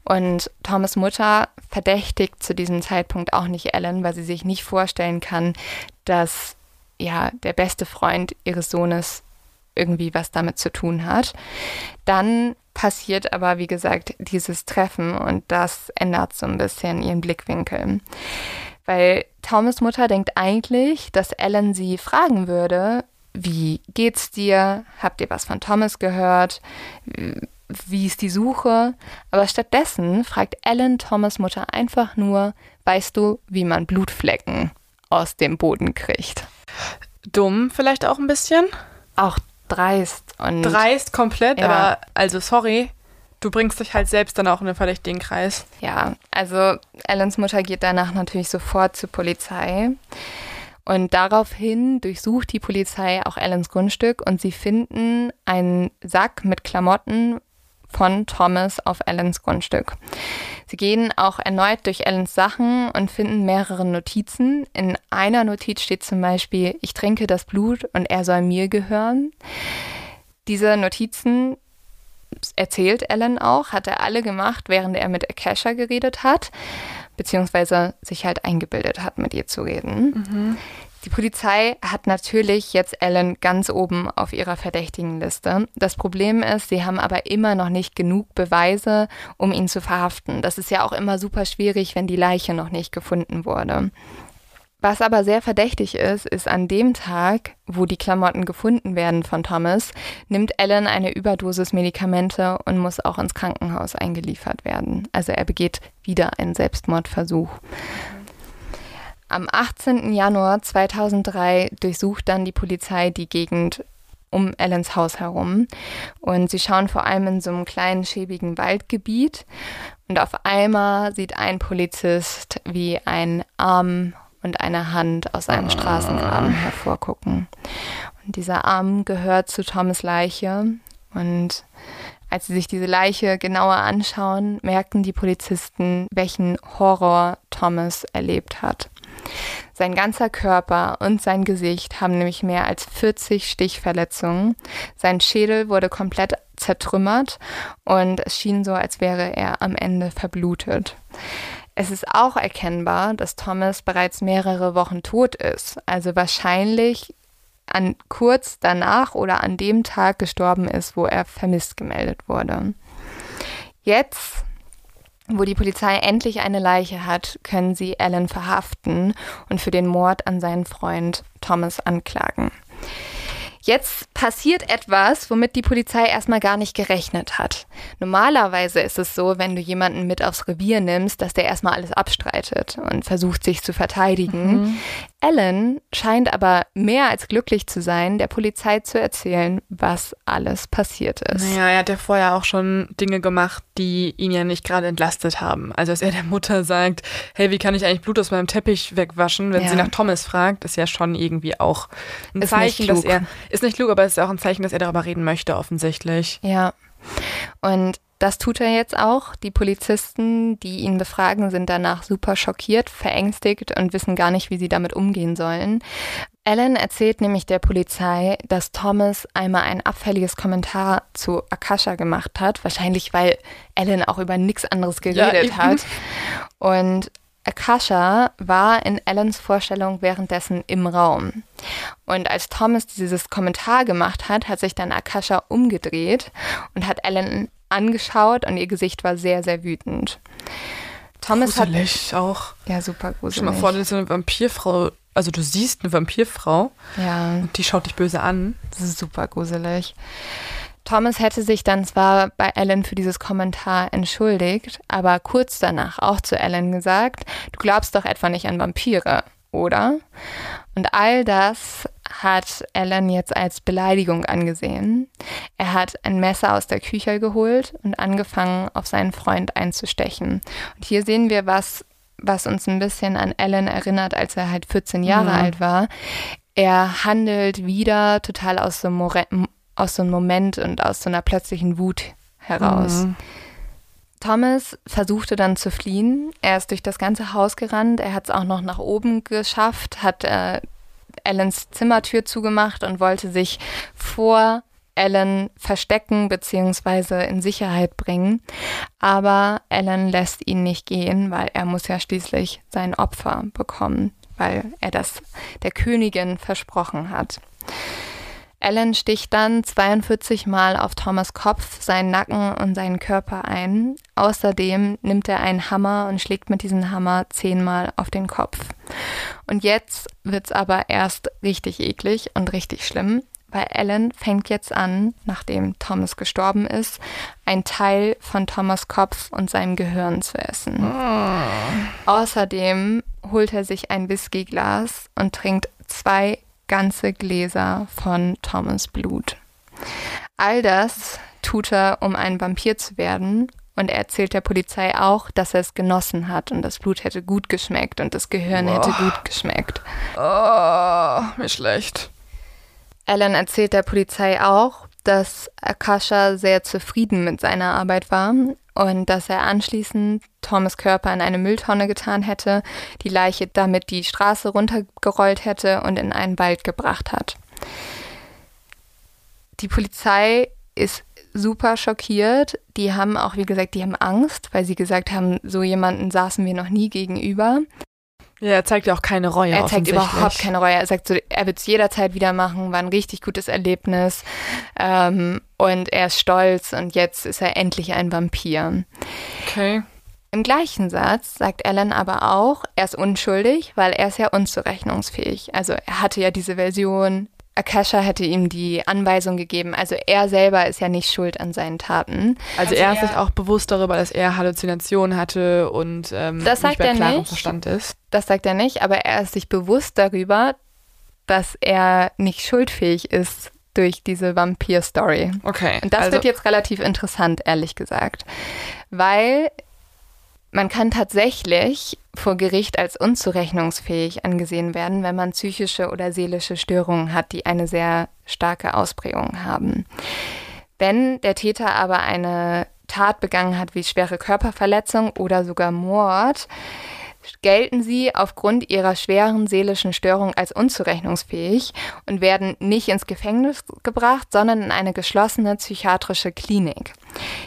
und Thomas Mutter verdächtigt zu diesem Zeitpunkt auch nicht Alan, weil sie sich nicht vorstellen kann, dass ja der beste Freund ihres Sohnes irgendwie was damit zu tun hat. Dann passiert aber, wie gesagt, dieses Treffen und das ändert so ein bisschen ihren Blickwinkel. Weil Thomas Mutter denkt eigentlich, dass Alan sie fragen würde, wie geht's dir? Habt ihr was von Thomas gehört? Wie ist die Suche? Aber stattdessen fragt Alan Thomas Mutter einfach nur, weißt du, wie man Blutflecken aus dem Boden kriegt? Dumm vielleicht auch ein bisschen. Auch dreist und Dreist komplett, Ja. aber also sorry, du bringst dich halt selbst dann auch in den verdächtigen Kreis. Ja, also Allens Mutter geht danach natürlich sofort zur Polizei. Und daraufhin durchsucht die Polizei auch Allens Grundstück und sie finden einen Sack mit Klamotten von Thomas auf Allens Grundstück. Sie gehen auch erneut durch Allens Sachen und finden mehrere Notizen. In einer Notiz steht zum Beispiel, ich trinke das Blut und er soll mir gehören. Diese Notizen erzählt Alan auch, hat er alle gemacht, während er mit Akasha geredet hat, beziehungsweise sich halt eingebildet hat, mit ihr zu reden. Die Polizei hat natürlich jetzt Alan ganz oben auf ihrer verdächtigen Liste. Das Problem ist, sie haben aber immer noch nicht genug Beweise, um ihn zu verhaften. Das ist ja auch immer super schwierig, wenn die Leiche noch nicht gefunden wurde. Was aber sehr verdächtig ist, ist an dem Tag, wo die Klamotten gefunden werden von Thomas, nimmt Alan eine Überdosis Medikamente und muss auch ins Krankenhaus eingeliefert werden. Also er begeht wieder einen Selbstmordversuch. Am 18. Januar 2003 durchsucht dann die Polizei die Gegend um Allens Haus herum und sie schauen vor allem in so einem kleinen schäbigen Waldgebiet und auf einmal sieht ein Polizist, wie ein Arm und eine Hand aus einem Straßengraben hervorgucken. Und dieser Arm gehört zu Thomas Leiche und als sie sich diese Leiche genauer anschauen, merken die Polizisten, welchen Horror Thomas erlebt hat. Sein ganzer Körper und sein Gesicht haben nämlich mehr als 40 Stichverletzungen. Sein Schädel wurde komplett zertrümmert und es schien so, als wäre er am Ende verblutet. Es ist auch erkennbar, dass Thomas bereits mehrere Wochen tot ist, also wahrscheinlich an kurz danach oder an dem Tag gestorben ist, wo er vermisst gemeldet wurde. Jetzt, wo die Polizei endlich eine Leiche hat, können sie Alan verhaften und für den Mord an seinen Freund Thomas anklagen. Jetzt passiert etwas, womit die Polizei erstmal gar nicht gerechnet hat. Normalerweise ist es so, wenn du jemanden mit aufs Revier nimmst, dass der erstmal alles abstreitet und versucht, sich zu verteidigen. Alan scheint aber mehr als glücklich zu sein, der Polizei zu erzählen, was alles passiert ist. Naja, er hat ja vorher auch schon Dinge gemacht, die ihn ja nicht gerade entlastet haben. Also, dass er der Mutter sagt, hey, wie kann ich eigentlich Blut aus meinem Teppich wegwaschen, wenn Ja. sie nach Thomas fragt, ist ja schon irgendwie auch ein Ist Zeichen, nicht dass er, ist nicht klug, aber es ist auch ein Zeichen, dass er darüber reden möchte, offensichtlich. Ja. Und das tut er jetzt auch. Die Polizisten, die ihn befragen, sind danach super schockiert, verängstigt und wissen gar nicht, wie sie damit umgehen sollen. Alan erzählt nämlich der Polizei, dass Thomas einmal ein abfälliges Kommentar zu Akasha gemacht hat. Wahrscheinlich, weil Alan auch über nichts anderes geredet eben. hat. Und Akasha war in Alans Vorstellung währenddessen im Raum. Und als Thomas dieses Kommentar gemacht hat, hat sich dann Akasha umgedreht und hat Alan angeschaut und ihr Gesicht war sehr, sehr wütend. Thomas hat Gruselig auch. ja super Stell gruselig. dir mal vor, das ist so eine Vampirfrau also du siehst eine Vampirfrau Ja, und die schaut dich böse an. das ist super gruselig. Thomas hätte sich dann zwar bei Ellen für dieses Kommentar entschuldigt, aber kurz danach auch zu Ellen gesagt, du glaubst doch etwa nicht an Vampire, oder? Und all das hat Ellen jetzt als Beleidigung angesehen. Er hat ein Messer aus der Küche geholt und angefangen, auf seinen Freund einzustechen. Und hier sehen wir was, was uns ein bisschen an Ellen erinnert, als er halt 14 Jahre Mhm. alt war. Er handelt wieder total aus so, einem More aus so einem Moment und aus so einer plötzlichen Wut heraus. Mhm. Thomas versuchte dann zu fliehen. Er ist durch das ganze Haus gerannt. Er hat es auch noch nach oben geschafft, hat äh, Ellens Zimmertür zugemacht und wollte sich vor Ellen verstecken bzw. in Sicherheit bringen. Aber Ellen lässt ihn nicht gehen, weil er muss ja schließlich sein Opfer bekommen, weil er das der Königin versprochen hat. Ellen sticht dann 42 Mal auf Thomas Kopf, seinen Nacken und seinen Körper ein. Außerdem nimmt er einen Hammer und schlägt mit diesem Hammer zehnmal auf den Kopf. Und jetzt wird's aber erst richtig eklig und richtig schlimm, weil Ellen fängt jetzt an, nachdem Thomas gestorben ist, ein Teil von Thomas Kopf und seinem Gehirn zu essen. Außerdem holt er sich ein Whiskyglas und trinkt zwei ganze Gläser von Thomas Blut. All das tut er, um ein Vampir zu werden. Und er erzählt der Polizei auch, dass er es genossen hat und das Blut hätte gut geschmeckt und das Gehirn hätte Boah. gut geschmeckt. Oh, mir schlecht. Alan erzählt der Polizei auch, dass Akasha sehr zufrieden mit seiner Arbeit war und dass er anschließend Thomas Körper in eine Mülltonne getan hätte, die Leiche damit die Straße runtergerollt hätte und in einen Wald gebracht hat. Die Polizei ist super schockiert. Die haben auch, wie gesagt, die haben Angst, weil sie gesagt haben, so jemanden saßen wir noch nie gegenüber. Ja, er zeigt ja auch keine Reue. Er zeigt überhaupt keine Reue. Er sagt so, er wird es jederzeit wieder machen, war ein richtig gutes Erlebnis. Ähm, und er ist stolz und jetzt ist er endlich ein Vampir. Okay. Im gleichen Satz sagt Alan aber auch, er ist unschuldig, weil er ist ja unzurechnungsfähig. Also er hatte ja diese Version, Akasha hätte ihm die Anweisung gegeben. Also er selber ist ja nicht schuld an seinen Taten. Also, er ist sich auch bewusst darüber, dass er Halluzinationen hatte und ähm, Das sagt nicht bei er klarem nicht. Verstand ist. Das sagt er nicht, aber er ist sich bewusst darüber, dass er nicht schuldfähig ist durch diese Vampir-Story. Okay. Und das also, wird jetzt relativ interessant, ehrlich gesagt. Weil man kann tatsächlich vor Gericht als unzurechnungsfähig angesehen werden, wenn man psychische oder seelische Störungen hat, die eine sehr starke Ausprägung haben. Wenn der Täter aber eine Tat begangen hat wie schwere Körperverletzung oder sogar Mord, gelten sie aufgrund ihrer schweren seelischen Störung als unzurechnungsfähig und werden nicht ins Gefängnis gebracht, sondern in eine geschlossene psychiatrische Klinik.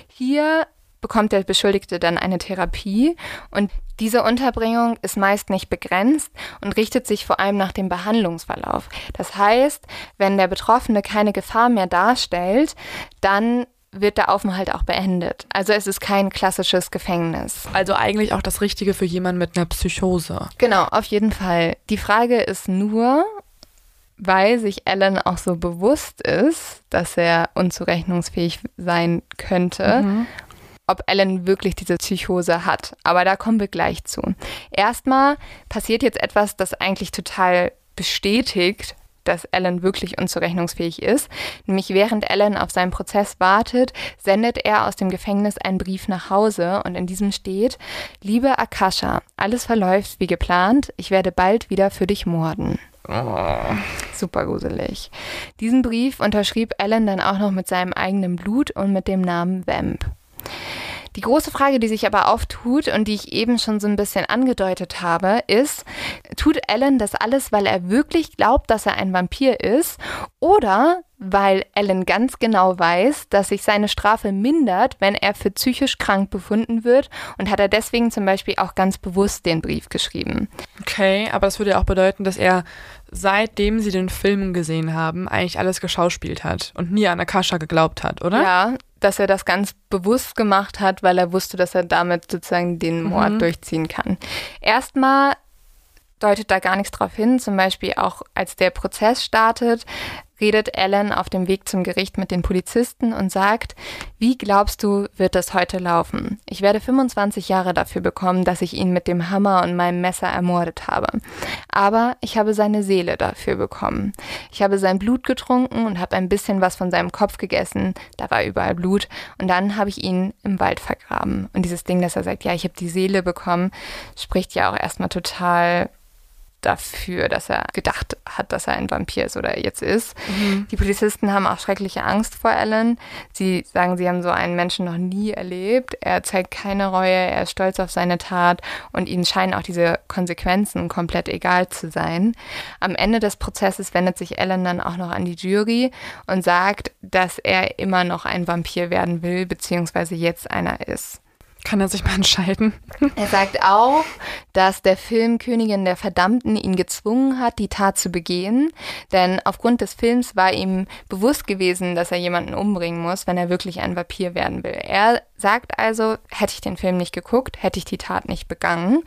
Hier bekommt der Beschuldigte dann eine Therapie und diese Unterbringung ist meist nicht begrenzt und richtet sich vor allem nach dem Behandlungsverlauf. Das heißt, wenn der Betroffene keine Gefahr mehr darstellt, dann wird der Aufenthalt auch beendet. Also es ist kein klassisches Gefängnis. also eigentlich auch das Richtige für jemanden mit einer Psychose. Genau, auf jeden Fall. Die Frage ist nur, weil sich Alan auch so bewusst ist, dass er unzurechnungsfähig sein könnte, ob Alan wirklich diese Psychose hat. Aber da kommen wir gleich zu. Erstmal passiert jetzt etwas, das eigentlich total bestätigt, dass Alan wirklich unzurechnungsfähig ist. Nämlich während Alan auf seinen Prozess wartet, sendet er aus dem Gefängnis einen Brief nach Hause und in diesem steht, Liebe Akasha, alles verläuft wie geplant, ich werde bald wieder für dich morden. Super gruselig. Diesen Brief unterschrieb Alan dann auch noch mit seinem eigenen Blut und mit dem Namen Vamp. Die große Frage, die sich aber auftut und die ich eben schon so ein bisschen angedeutet habe, ist, tut Alan das alles, weil er wirklich glaubt, dass er ein Vampir ist oder weil Alan ganz genau weiß, dass sich seine Strafe mindert, wenn er für psychisch krank befunden wird und hat er deswegen zum Beispiel auch ganz bewusst den Brief geschrieben. Okay, aber das würde ja auch bedeuten, dass er seitdem sie den Film gesehen haben, eigentlich alles geschauspielt hat und nie an Akasha geglaubt hat, oder? Ja, dass er das ganz bewusst gemacht hat, weil er wusste, dass er damit sozusagen den Mord Mhm. durchziehen kann. Erstmal deutet da gar nichts drauf hin. Zum Beispiel auch als der Prozess startet, redet Ellen auf dem Weg zum Gericht mit den Polizisten und sagt, wie glaubst du, wird es heute laufen? Ich werde 25 Jahre dafür bekommen, dass ich ihn mit dem Hammer und meinem Messer ermordet habe. Aber ich habe seine Seele dafür bekommen. Ich habe sein Blut getrunken und habe ein bisschen was von seinem Kopf gegessen. Da war überall Blut. Und dann habe ich ihn im Wald vergraben. Und dieses Ding, dass er sagt, ja, ich habe die Seele bekommen, spricht ja auch erstmal total dafür, dass er gedacht hat, dass er ein Vampir ist oder jetzt ist. Mhm. Die Polizisten haben auch schreckliche Angst vor Alan. Sie sagen, sie haben so einen Menschen noch nie erlebt. Er zeigt keine Reue, er ist stolz auf seine Tat und ihnen scheinen auch diese Konsequenzen komplett egal zu sein. Am Ende des Prozesses wendet sich Alan dann auch noch an die Jury und sagt, dass er immer noch ein Vampir werden will, beziehungsweise jetzt einer ist. Kann er sich mal entscheiden? Er sagt auch, dass der Film Königin der Verdammten ihn gezwungen hat, die Tat zu begehen. Denn aufgrund des Films war ihm bewusst gewesen, dass er jemanden umbringen muss, wenn er wirklich ein Vampir werden will. Er sagt also, hätte ich den Film nicht geguckt, hätte ich die Tat nicht begangen.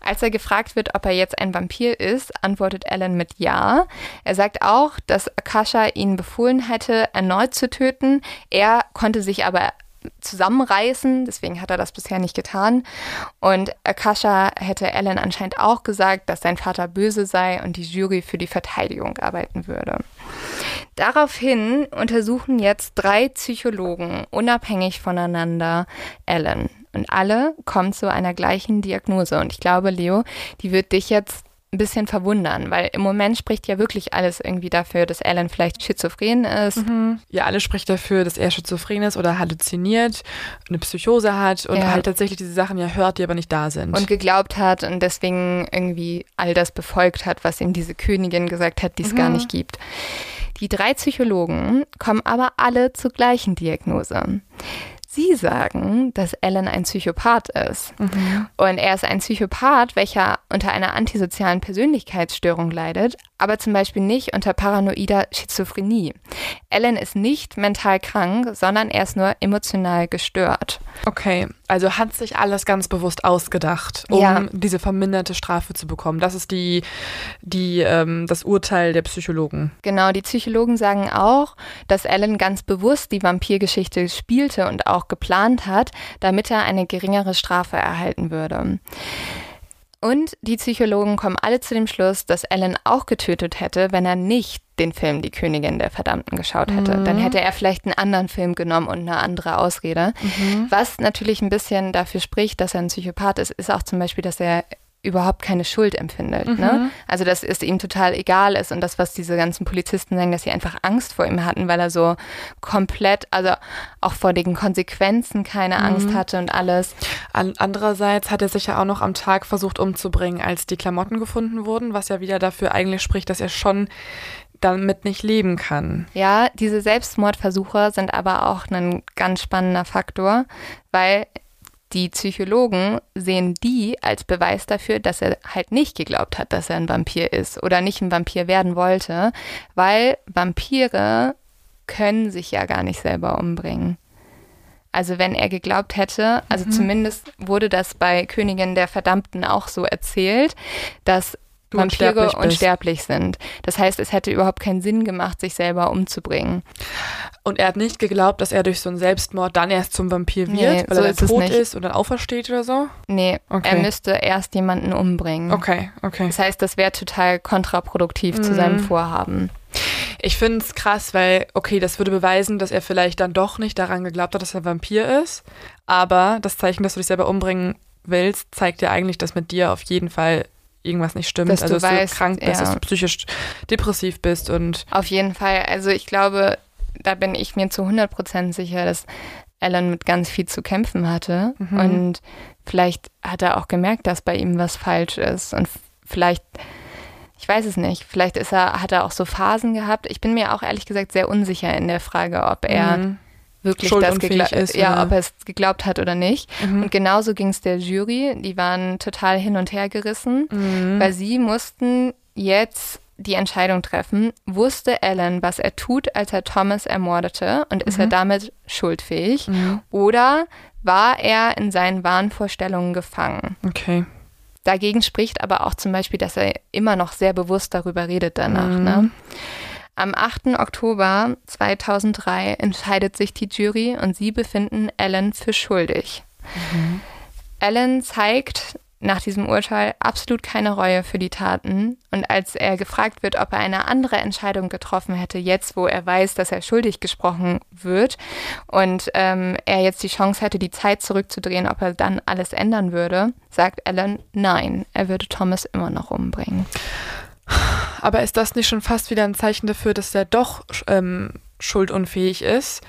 Als er gefragt wird, ob er jetzt ein Vampir ist, antwortet Alan mit Ja. Er sagt auch, dass Akasha ihn befohlen hätte, erneut zu töten. Er konnte sich aber zusammenreißen, deswegen hat er das bisher nicht getan. Und Akasha hätte Alan anscheinend auch gesagt, dass sein Vater böse sei und die Jury für die Verteidigung arbeiten würde. Daraufhin untersuchen jetzt drei Psychologen unabhängig voneinander Alan. Und alle kommen zu einer gleichen Diagnose. Und ich glaube, Leo, die wird dich jetzt ein bisschen verwundern, weil im Moment spricht ja wirklich alles irgendwie dafür, dass Alan vielleicht schizophren ist. Mhm. Ja, alles spricht dafür, dass er schizophren ist oder halluziniert, eine Psychose hat und ja. halt tatsächlich diese Sachen ja hört, die aber nicht da sind. Und geglaubt hat und deswegen irgendwie all das befolgt hat, was ihm diese Königin gesagt hat, die es mhm. gar nicht gibt. Die drei Psychologen kommen aber alle zur gleichen Diagnose. Sie sagen, dass Alan ein Psychopath ist. Mhm. Und er ist ein Psychopath, welcher unter einer antisozialen Persönlichkeitsstörung leidet, aber zum Beispiel nicht unter paranoider Schizophrenie. Alan ist nicht mental krank, sondern er ist nur emotional gestört. Okay, also hat sich alles ganz bewusst ausgedacht, um ja. diese verminderte Strafe zu bekommen. Das ist die, die, ähm, das Urteil der Psychologen. Genau, die Psychologen sagen auch, dass Alan ganz bewusst die Vampirgeschichte spielte und auch geplant hat, damit er eine geringere Strafe erhalten würde. Und die Psychologen kommen alle zu dem Schluss, dass Alan auch getötet hätte, wenn er nicht den Film Die Königin der Verdammten geschaut hätte. Mhm. Dann hätte er vielleicht einen anderen Film genommen und eine andere Ausrede. Mhm. Was natürlich ein bisschen dafür spricht, dass er ein Psychopath ist, ist auch zum Beispiel, dass er überhaupt keine Schuld empfindet. Ne? Mhm. Ne? Also dass es ihm total egal ist und das, was diese ganzen Polizisten sagen, dass sie einfach Angst vor ihm hatten, weil er so komplett, also auch vor den Konsequenzen keine mhm. Angst hatte und alles. An, andererseits hat er sich ja auch noch am Tag versucht umzubringen, als die Klamotten gefunden wurden, was ja wieder dafür eigentlich spricht, dass er schon damit nicht leben kann. Ja, diese Selbstmordversuche sind aber auch ein ganz spannender Faktor, weil die Psychologen sehen die als Beweis dafür, dass er halt nicht geglaubt hat, dass er ein Vampir ist oder nicht ein Vampir werden wollte, weil Vampire können sich ja gar nicht selber umbringen. Also wenn er geglaubt hätte, also mhm. zumindest wurde das bei Königin der Verdammten auch so erzählt, dass du Vampire unsterblich, unsterblich sind. Das heißt, es hätte überhaupt keinen Sinn gemacht, sich selber umzubringen. Und er hat nicht geglaubt, dass er durch so einen Selbstmord dann erst zum Vampir wird, nee, weil so er tot ist und dann aufersteht oder so? Nee, okay. er müsste erst jemanden umbringen. Okay, okay. Das heißt, das wäre total kontraproduktiv mhm. zu seinem Vorhaben. Ich finde es krass, weil, okay, das würde beweisen, dass er vielleicht dann doch nicht daran geglaubt hat, dass er Vampir ist. Aber das Zeichen, dass du dich selber umbringen willst, zeigt ja eigentlich, dass mit dir auf jeden Fall irgendwas nicht stimmt. Dass also, dass weißt, du krank bist, ja. dass du psychisch depressiv bist und. Auf jeden Fall. Also, ich glaube, da bin ich mir zu 100% sicher, dass Alan mit ganz viel zu kämpfen hatte. Mhm. Und vielleicht hat er auch gemerkt, dass bei ihm was falsch ist. Und vielleicht, ich weiß es nicht, vielleicht ist er, hat er auch so Phasen gehabt. Ich bin mir auch ehrlich gesagt sehr unsicher in der Frage, ob er mhm. Wirklich das geglaubt ist. Ja, ob er es geglaubt hat oder nicht. Mhm. Und genauso ging es der Jury. Die waren total hin und her gerissen, mhm. weil sie mussten jetzt die Entscheidung treffen, wusste Alan, was er tut, als er Thomas ermordete und ist er mhm. damit schuldfähig? Mhm. Oder war er in seinen Wahnvorstellungen gefangen? Okay. Dagegen spricht aber auch zum Beispiel, dass er immer noch sehr bewusst darüber redet danach. Mhm. Ne? Am 8. Oktober 2003 entscheidet sich die Jury und sie befinden Alan für schuldig. Alan zeigt nach diesem Urteil absolut keine Reue für die Taten. Und als er gefragt wird, ob er eine andere Entscheidung getroffen hätte, jetzt wo er weiß, dass er schuldig gesprochen wird und ähm, er jetzt die Chance hätte, die Zeit zurückzudrehen, ob er dann alles ändern würde, sagt Alan, nein, er würde Thomas immer noch umbringen. Aber ist das nicht schon fast wieder ein Zeichen dafür, dass er doch ähm, schuldunfähig ist?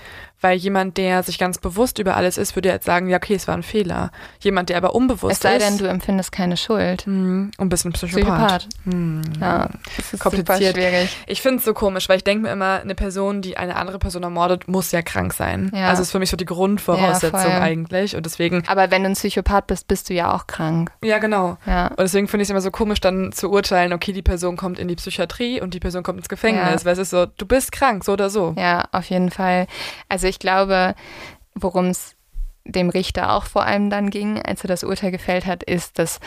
Weil jemand, der sich ganz bewusst über alles ist, würde jetzt sagen, ja, okay, es war ein Fehler. Jemand, der aber unbewusst Es sei ist. denn, du empfindest keine Schuld. Hm, und ein bisschen Psychopath. Psychopath. Hm. Ja, das ist Kompliziert. schwierig. Ich finde es so komisch, weil ich denke mir immer, eine Person, die eine andere Person ermordet, muss ja krank sein. Ja. Also ist für mich so die Grundvoraussetzung Ja, eigentlich. Und deswegen, Aber wenn du ein Psychopath bist, bist du ja auch krank. ja genau. Ja. Und deswegen finde ich es immer so komisch, dann zu urteilen, okay, die Person kommt in die Psychiatrie und die Person kommt ins Gefängnis. Weil es ist so, du bist krank, so oder so. Ja, auf jeden Fall. Also ich glaube, worum es dem Richter auch vor allem dann ging, als er das Urteil gefällt hat, ist, dass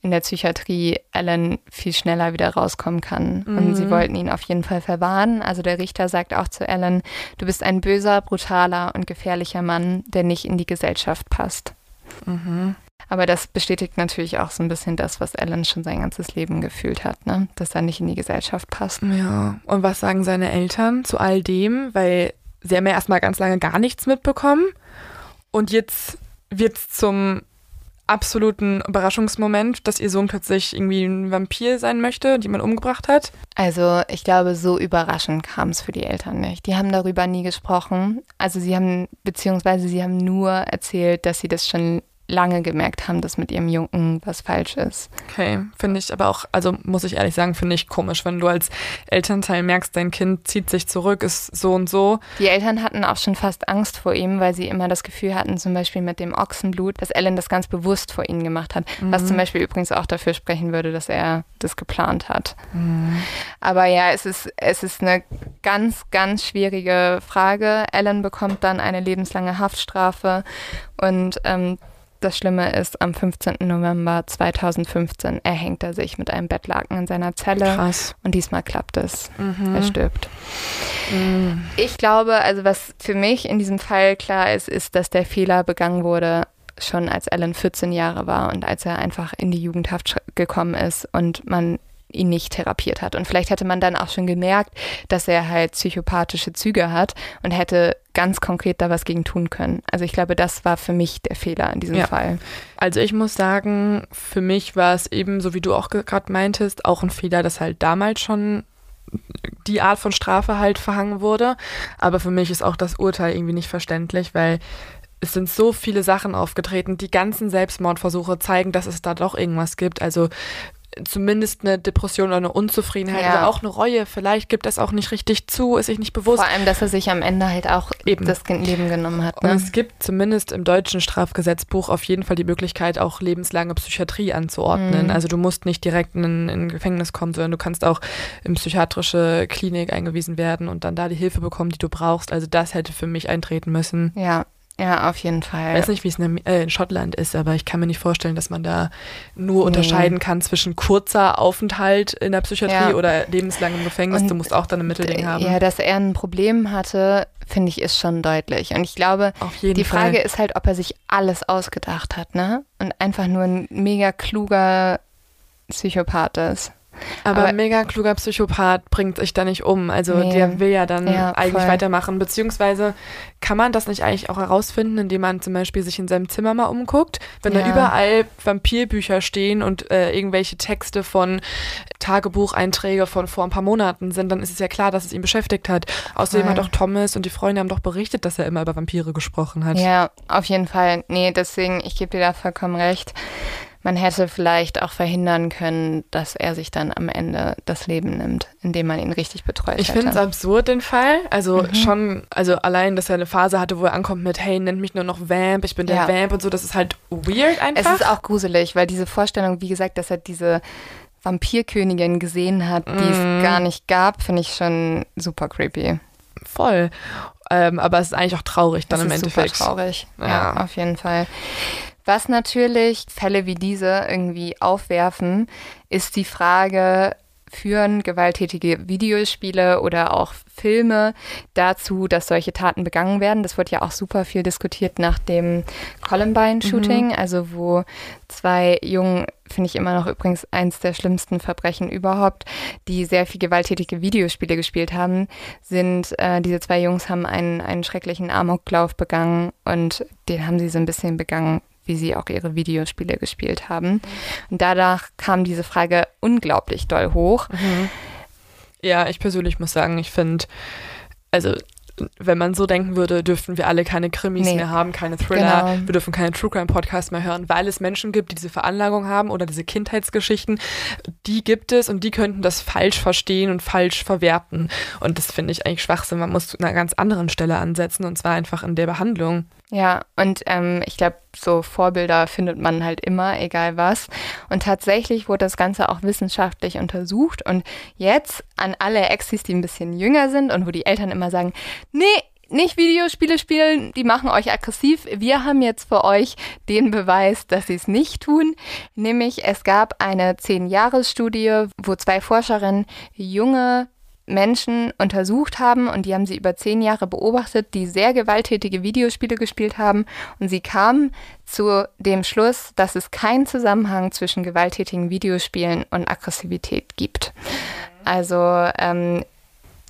in der Psychiatrie Alan viel schneller wieder rauskommen kann. Und sie wollten ihn auf jeden Fall verwahren. Also der Richter sagt auch zu Alan, du bist ein böser, brutaler und gefährlicher Mann, der nicht in die Gesellschaft passt. Aber das bestätigt natürlich auch so ein bisschen das, was Alan schon sein ganzes Leben gefühlt hat, ne? dass er nicht in die Gesellschaft passt. Ja. Und was sagen seine Eltern zu all dem? Weil sie haben ja erstmal ganz lange gar nichts mitbekommen. Und jetzt wird es zum absoluten Überraschungsmoment, dass ihr Sohn plötzlich irgendwie ein Vampir sein möchte, die man umgebracht hat. Also ich glaube, so überraschend kam es für die Eltern nicht. Die haben darüber nie gesprochen. Also sie haben, beziehungsweise sie haben nur erzählt, dass sie das schon lange gemerkt haben, dass mit ihrem Jungen was falsch ist. Okay, finde ich aber auch, also muss ich ehrlich sagen, finde ich komisch, wenn du als Elternteil merkst, dein Kind zieht sich zurück, ist so und so. Die Eltern hatten auch schon fast Angst vor ihm, weil sie immer das Gefühl hatten, zum Beispiel mit dem Ochsenblut, dass Ellen das ganz bewusst vor ihnen gemacht hat. Was zum Beispiel übrigens auch dafür sprechen würde, dass er das geplant hat. Aber ja, es ist, es ist eine ganz, ganz schwierige Frage. Ellen bekommt dann eine lebenslange Haftstrafe und ähm, das Schlimme ist, am 15. November 2015 erhängt er sich mit einem Bettlaken in seiner Zelle Krass. und diesmal klappt es. Mhm. Er stirbt. Mhm. Ich glaube, also was für mich in diesem Fall klar ist, ist, dass der Fehler begangen wurde, schon als Alan 14 Jahre war und als er einfach in die Jugendhaft gekommen ist und man ihn nicht therapiert hat. Und vielleicht hätte man dann auch schon gemerkt, dass er halt psychopathische Züge hat und hätte ganz konkret da was gegen tun können. Also ich glaube, das war für mich der Fehler in diesem Ja. Fall. Also ich muss sagen, für mich war es eben, so wie du auch gerade meintest, auch ein Fehler, dass halt damals schon die Art von Strafe halt verhangen wurde. Aber für mich ist auch das Urteil irgendwie nicht verständlich, weil es sind so viele Sachen aufgetreten. Die ganzen Selbstmordversuche zeigen, dass es da doch irgendwas gibt. Also zumindest eine Depression oder eine Unzufriedenheit Ja. oder auch eine Reue. Vielleicht gibt es auch nicht richtig zu, ist sich nicht bewusst. Vor allem, dass er sich am Ende halt auch Eben. das Leben genommen hat. Und Ne? es gibt zumindest im deutschen Strafgesetzbuch auf jeden Fall die Möglichkeit, auch lebenslange Psychiatrie anzuordnen. Mhm. Also du musst nicht direkt in, in ein Gefängnis kommen, sondern du kannst auch in psychiatrische Klinik eingewiesen werden und dann da die Hilfe bekommen, die du brauchst. Also das hätte für mich eintreten müssen. Ja, ja, auf jeden Ich Fall. weiß nicht, wie es in, äh, in Schottland ist, aber ich kann mir nicht vorstellen, dass man da nur Nee. unterscheiden kann zwischen kurzer Aufenthalt in der Psychiatrie Ja. oder lebenslangem Gefängnis. Und du musst auch dann ein Mittelding haben. Ja, dass er ein Problem hatte, finde ich, ist schon deutlich. Und ich glaube, die Fall. Frage ist halt, ob er sich alles ausgedacht hat, ne? Und einfach nur ein mega kluger Psychopath ist. Aber, Aber- ein mega kluger Psychopath bringt sich da nicht um. Also Nee. der will ja dann Ja, eigentlich voll. weitermachen. Beziehungsweise kann man das nicht eigentlich auch herausfinden, indem man zum Beispiel sich in seinem Zimmer mal umguckt. Wenn da Ja. überall Vampirbücher stehen und äh, irgendwelche Texte von Tagebucheinträge von vor ein paar Monaten sind, dann ist es ja klar, dass es ihn beschäftigt hat. Außerdem Voll. hat auch Thomas und die Freunde haben doch berichtet, dass er immer über Vampire gesprochen hat. Ja, auf jeden Fall. Nee, deswegen, ich gebe dir da vollkommen recht. Man hätte vielleicht auch verhindern können, dass er sich dann am Ende das Leben nimmt, indem man ihn richtig betreut Ich finde es absurd, den Fall. Also Mhm. schon, also allein, dass er eine Phase hatte, wo er ankommt mit, hey, nennt mich nur noch Vamp, ich bin der Ja. Vamp und so, das ist halt weird einfach. Es ist auch gruselig, weil diese Vorstellung, wie gesagt, dass er diese Vampirkönigin gesehen hat, die Mhm. es gar nicht gab, finde ich schon super creepy. Voll. Ähm, aber es ist eigentlich auch traurig dann das im ist Endeffekt. Super traurig. Ja. Ja. auf jeden Fall. Was natürlich Fälle wie diese irgendwie aufwerfen, ist die Frage, führen gewalttätige Videospiele oder auch Filme dazu, dass solche Taten begangen werden. Das wird ja auch super viel diskutiert nach dem Columbine-Shooting, also wo zwei Jungen, finde ich immer noch übrigens eins der schlimmsten Verbrechen überhaupt, die sehr viel gewalttätige Videospiele gespielt haben, sind, äh, diese zwei Jungs haben einen, einen schrecklichen Amoklauf begangen und den haben sie so ein bisschen begangen wie sie auch ihre Videospiele gespielt haben. Und danach kam diese Frage unglaublich doll hoch. Ja, ich persönlich muss sagen, ich finde, also wenn man so denken würde, dürften wir alle keine Krimis Nee. mehr haben, keine Thriller, Genau. wir dürfen keine True Crime Podcasts mehr hören, weil es Menschen gibt, die diese Veranlagung haben oder diese Kindheitsgeschichten, die gibt es und die könnten das falsch verstehen und falsch verwerten. Und das finde ich eigentlich Schwachsinn. Man muss an einer ganz anderen Stelle ansetzen und zwar einfach in der Behandlung. Ja, und ähm, ich glaube, so Vorbilder findet man halt immer, egal was. Und tatsächlich wurde das Ganze auch wissenschaftlich untersucht. Und jetzt an alle Exis, die ein bisschen jünger sind und wo die Eltern immer sagen, nee, nicht Videospiele spielen, die machen euch aggressiv. Wir haben jetzt für euch den Beweis, dass sie es nicht tun. Nämlich es gab eine 10-Jahres-Studie, wo zwei Forscherinnen junge Menschen untersucht haben und die haben sie über zehn Jahre beobachtet, die sehr gewalttätige Videospiele gespielt haben und sie kamen zu dem Schluss, dass es keinen Zusammenhang zwischen gewalttätigen Videospielen und Aggressivität gibt. Also ähm,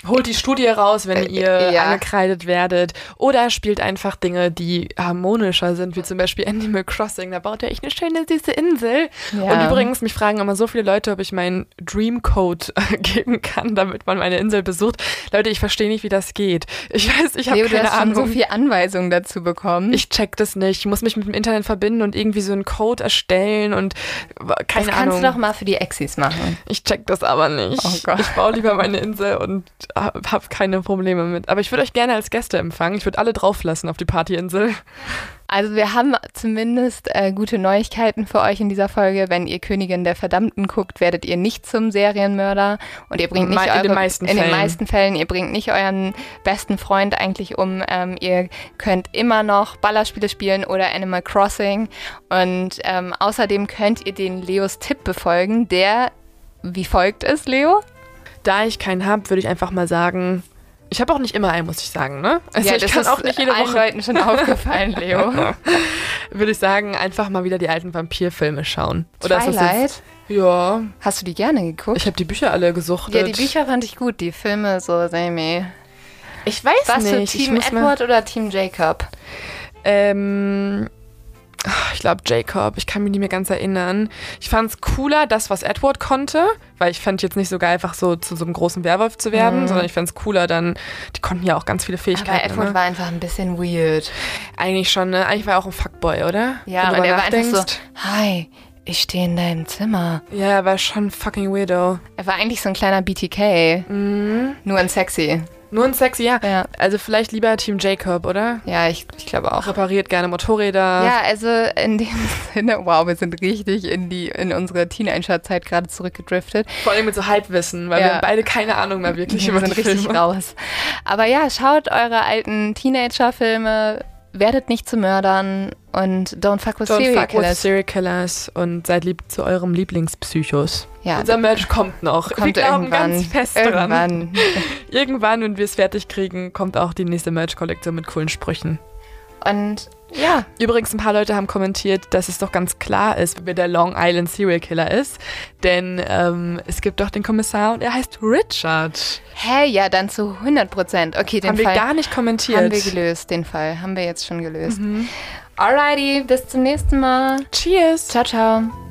Holt die Studie raus, wenn Äh, ihr ja. angekreidet werdet. Oder spielt einfach Dinge, die harmonischer sind, wie zum Beispiel Animal Crossing. Da baut ihr echt eine schöne, süße Insel. Ja. Und übrigens, mich fragen immer so viele Leute, ob ich meinen Dreamcode äh, geben kann, damit man meine Insel besucht. Leute, ich verstehe nicht, wie das geht. Ich weiß, ich habe du keine hast schon Ahnung. so viel Anweisungen dazu bekommen. ich check das nicht. Ich muss mich mit dem Internet verbinden und irgendwie so einen Code erstellen und äh, keine das Ahnung. kannst du doch mal für die Exis machen. Ich check das aber nicht. Oh Gott. Ich baue lieber meine Insel und habe hab keine Probleme mit. Aber ich würde euch gerne als Gäste empfangen. Ich würde alle drauflassen auf die Partyinsel. Also wir haben zumindest äh, gute Neuigkeiten für euch in dieser Folge. Wenn ihr Königin der Verdammten guckt, werdet ihr nicht zum Serienmörder und ihr bringt nicht in eure, den meisten in den meisten Fällen, ihr bringt nicht euren besten Freund eigentlich um. Ähm, ihr könnt immer noch Ballerspiele spielen oder Animal Crossing und ähm, außerdem könnt ihr den Leos Tipp befolgen, der wie folgt ist, Leo. Da ich keinen habe, würde ich einfach mal sagen, ich habe auch nicht immer einen, muss ich sagen, ne? Also ich das kann ist auch nicht jede Woche, Leuten schon aufgefallen, Leo. würde ich sagen, einfach mal wieder die alten Vampirfilme schauen. Oder ist das Twilight. ja, Hast du die gerne geguckt? ich habe die Bücher alle gesuchtet. ja, die Bücher fand ich gut, die Filme so semi. Ich weiß Warst du nicht. ich Team muss mal- Edward oder Team Jacob? Ähm, ich glaube Jacob, ich kann mich nicht mehr ganz erinnern. Ich fand es cooler, das, was Edward konnte, weil ich fand jetzt nicht so geil, einfach so zu so einem großen Werwolf zu werden, sondern ich fand es cooler dann, die konnten ja auch ganz viele Aber Fähigkeiten. Edward ne? war einfach ein bisschen weird. Eigentlich schon, ne? Eigentlich war er auch ein Fuckboy, oder? Ja, Wenn und er war einfach so, hi, ich stehe in deinem Zimmer. Ja, er war schon fucking weirdo. Er war eigentlich so ein kleiner BTK, nur ein sexy. Nur ein sexy, ja. Ja, Also vielleicht lieber Team Jacob, oder? ja ich, ich glaube auch. Repariert gerne Motorräder. Ja, also in dem Sinne, wow, wir sind richtig in die in unsere Teenagerzeit gerade zurückgedriftet. Vor allem mit so Halbwissen, weil Ja. wir haben beide keine Ahnung mehr wirklich Wir über sind richtig Filme. raus. Aber ja, schaut eure alten Teenager-Filme, werdet nicht zu Mördern und don't fuck with Don't serial fuck with killers. Serial Killers und seid lieb zu eurem Lieblingspsychos. Ja, Unser Merch kommt noch. kommt wir glauben irgendwann. ganz fest dran. irgendwann. Irgendwann, wenn wir es fertig kriegen, kommt auch die nächste Merch-Kollektion mit coolen Sprüchen. Und ja, Übrigens, ein paar Leute haben kommentiert, dass es doch ganz klar ist, wer der Long Island Serial Killer ist. Denn ähm, es gibt doch den Kommissar und er heißt Richard. hä, ja, dann zu 100 Prozent. Okay, den haben wir Fall gar nicht kommentiert. haben wir gelöst, den Fall haben wir jetzt schon gelöst. Alrighty, bis zum nächsten Mal. Cheers. Ciao, ciao.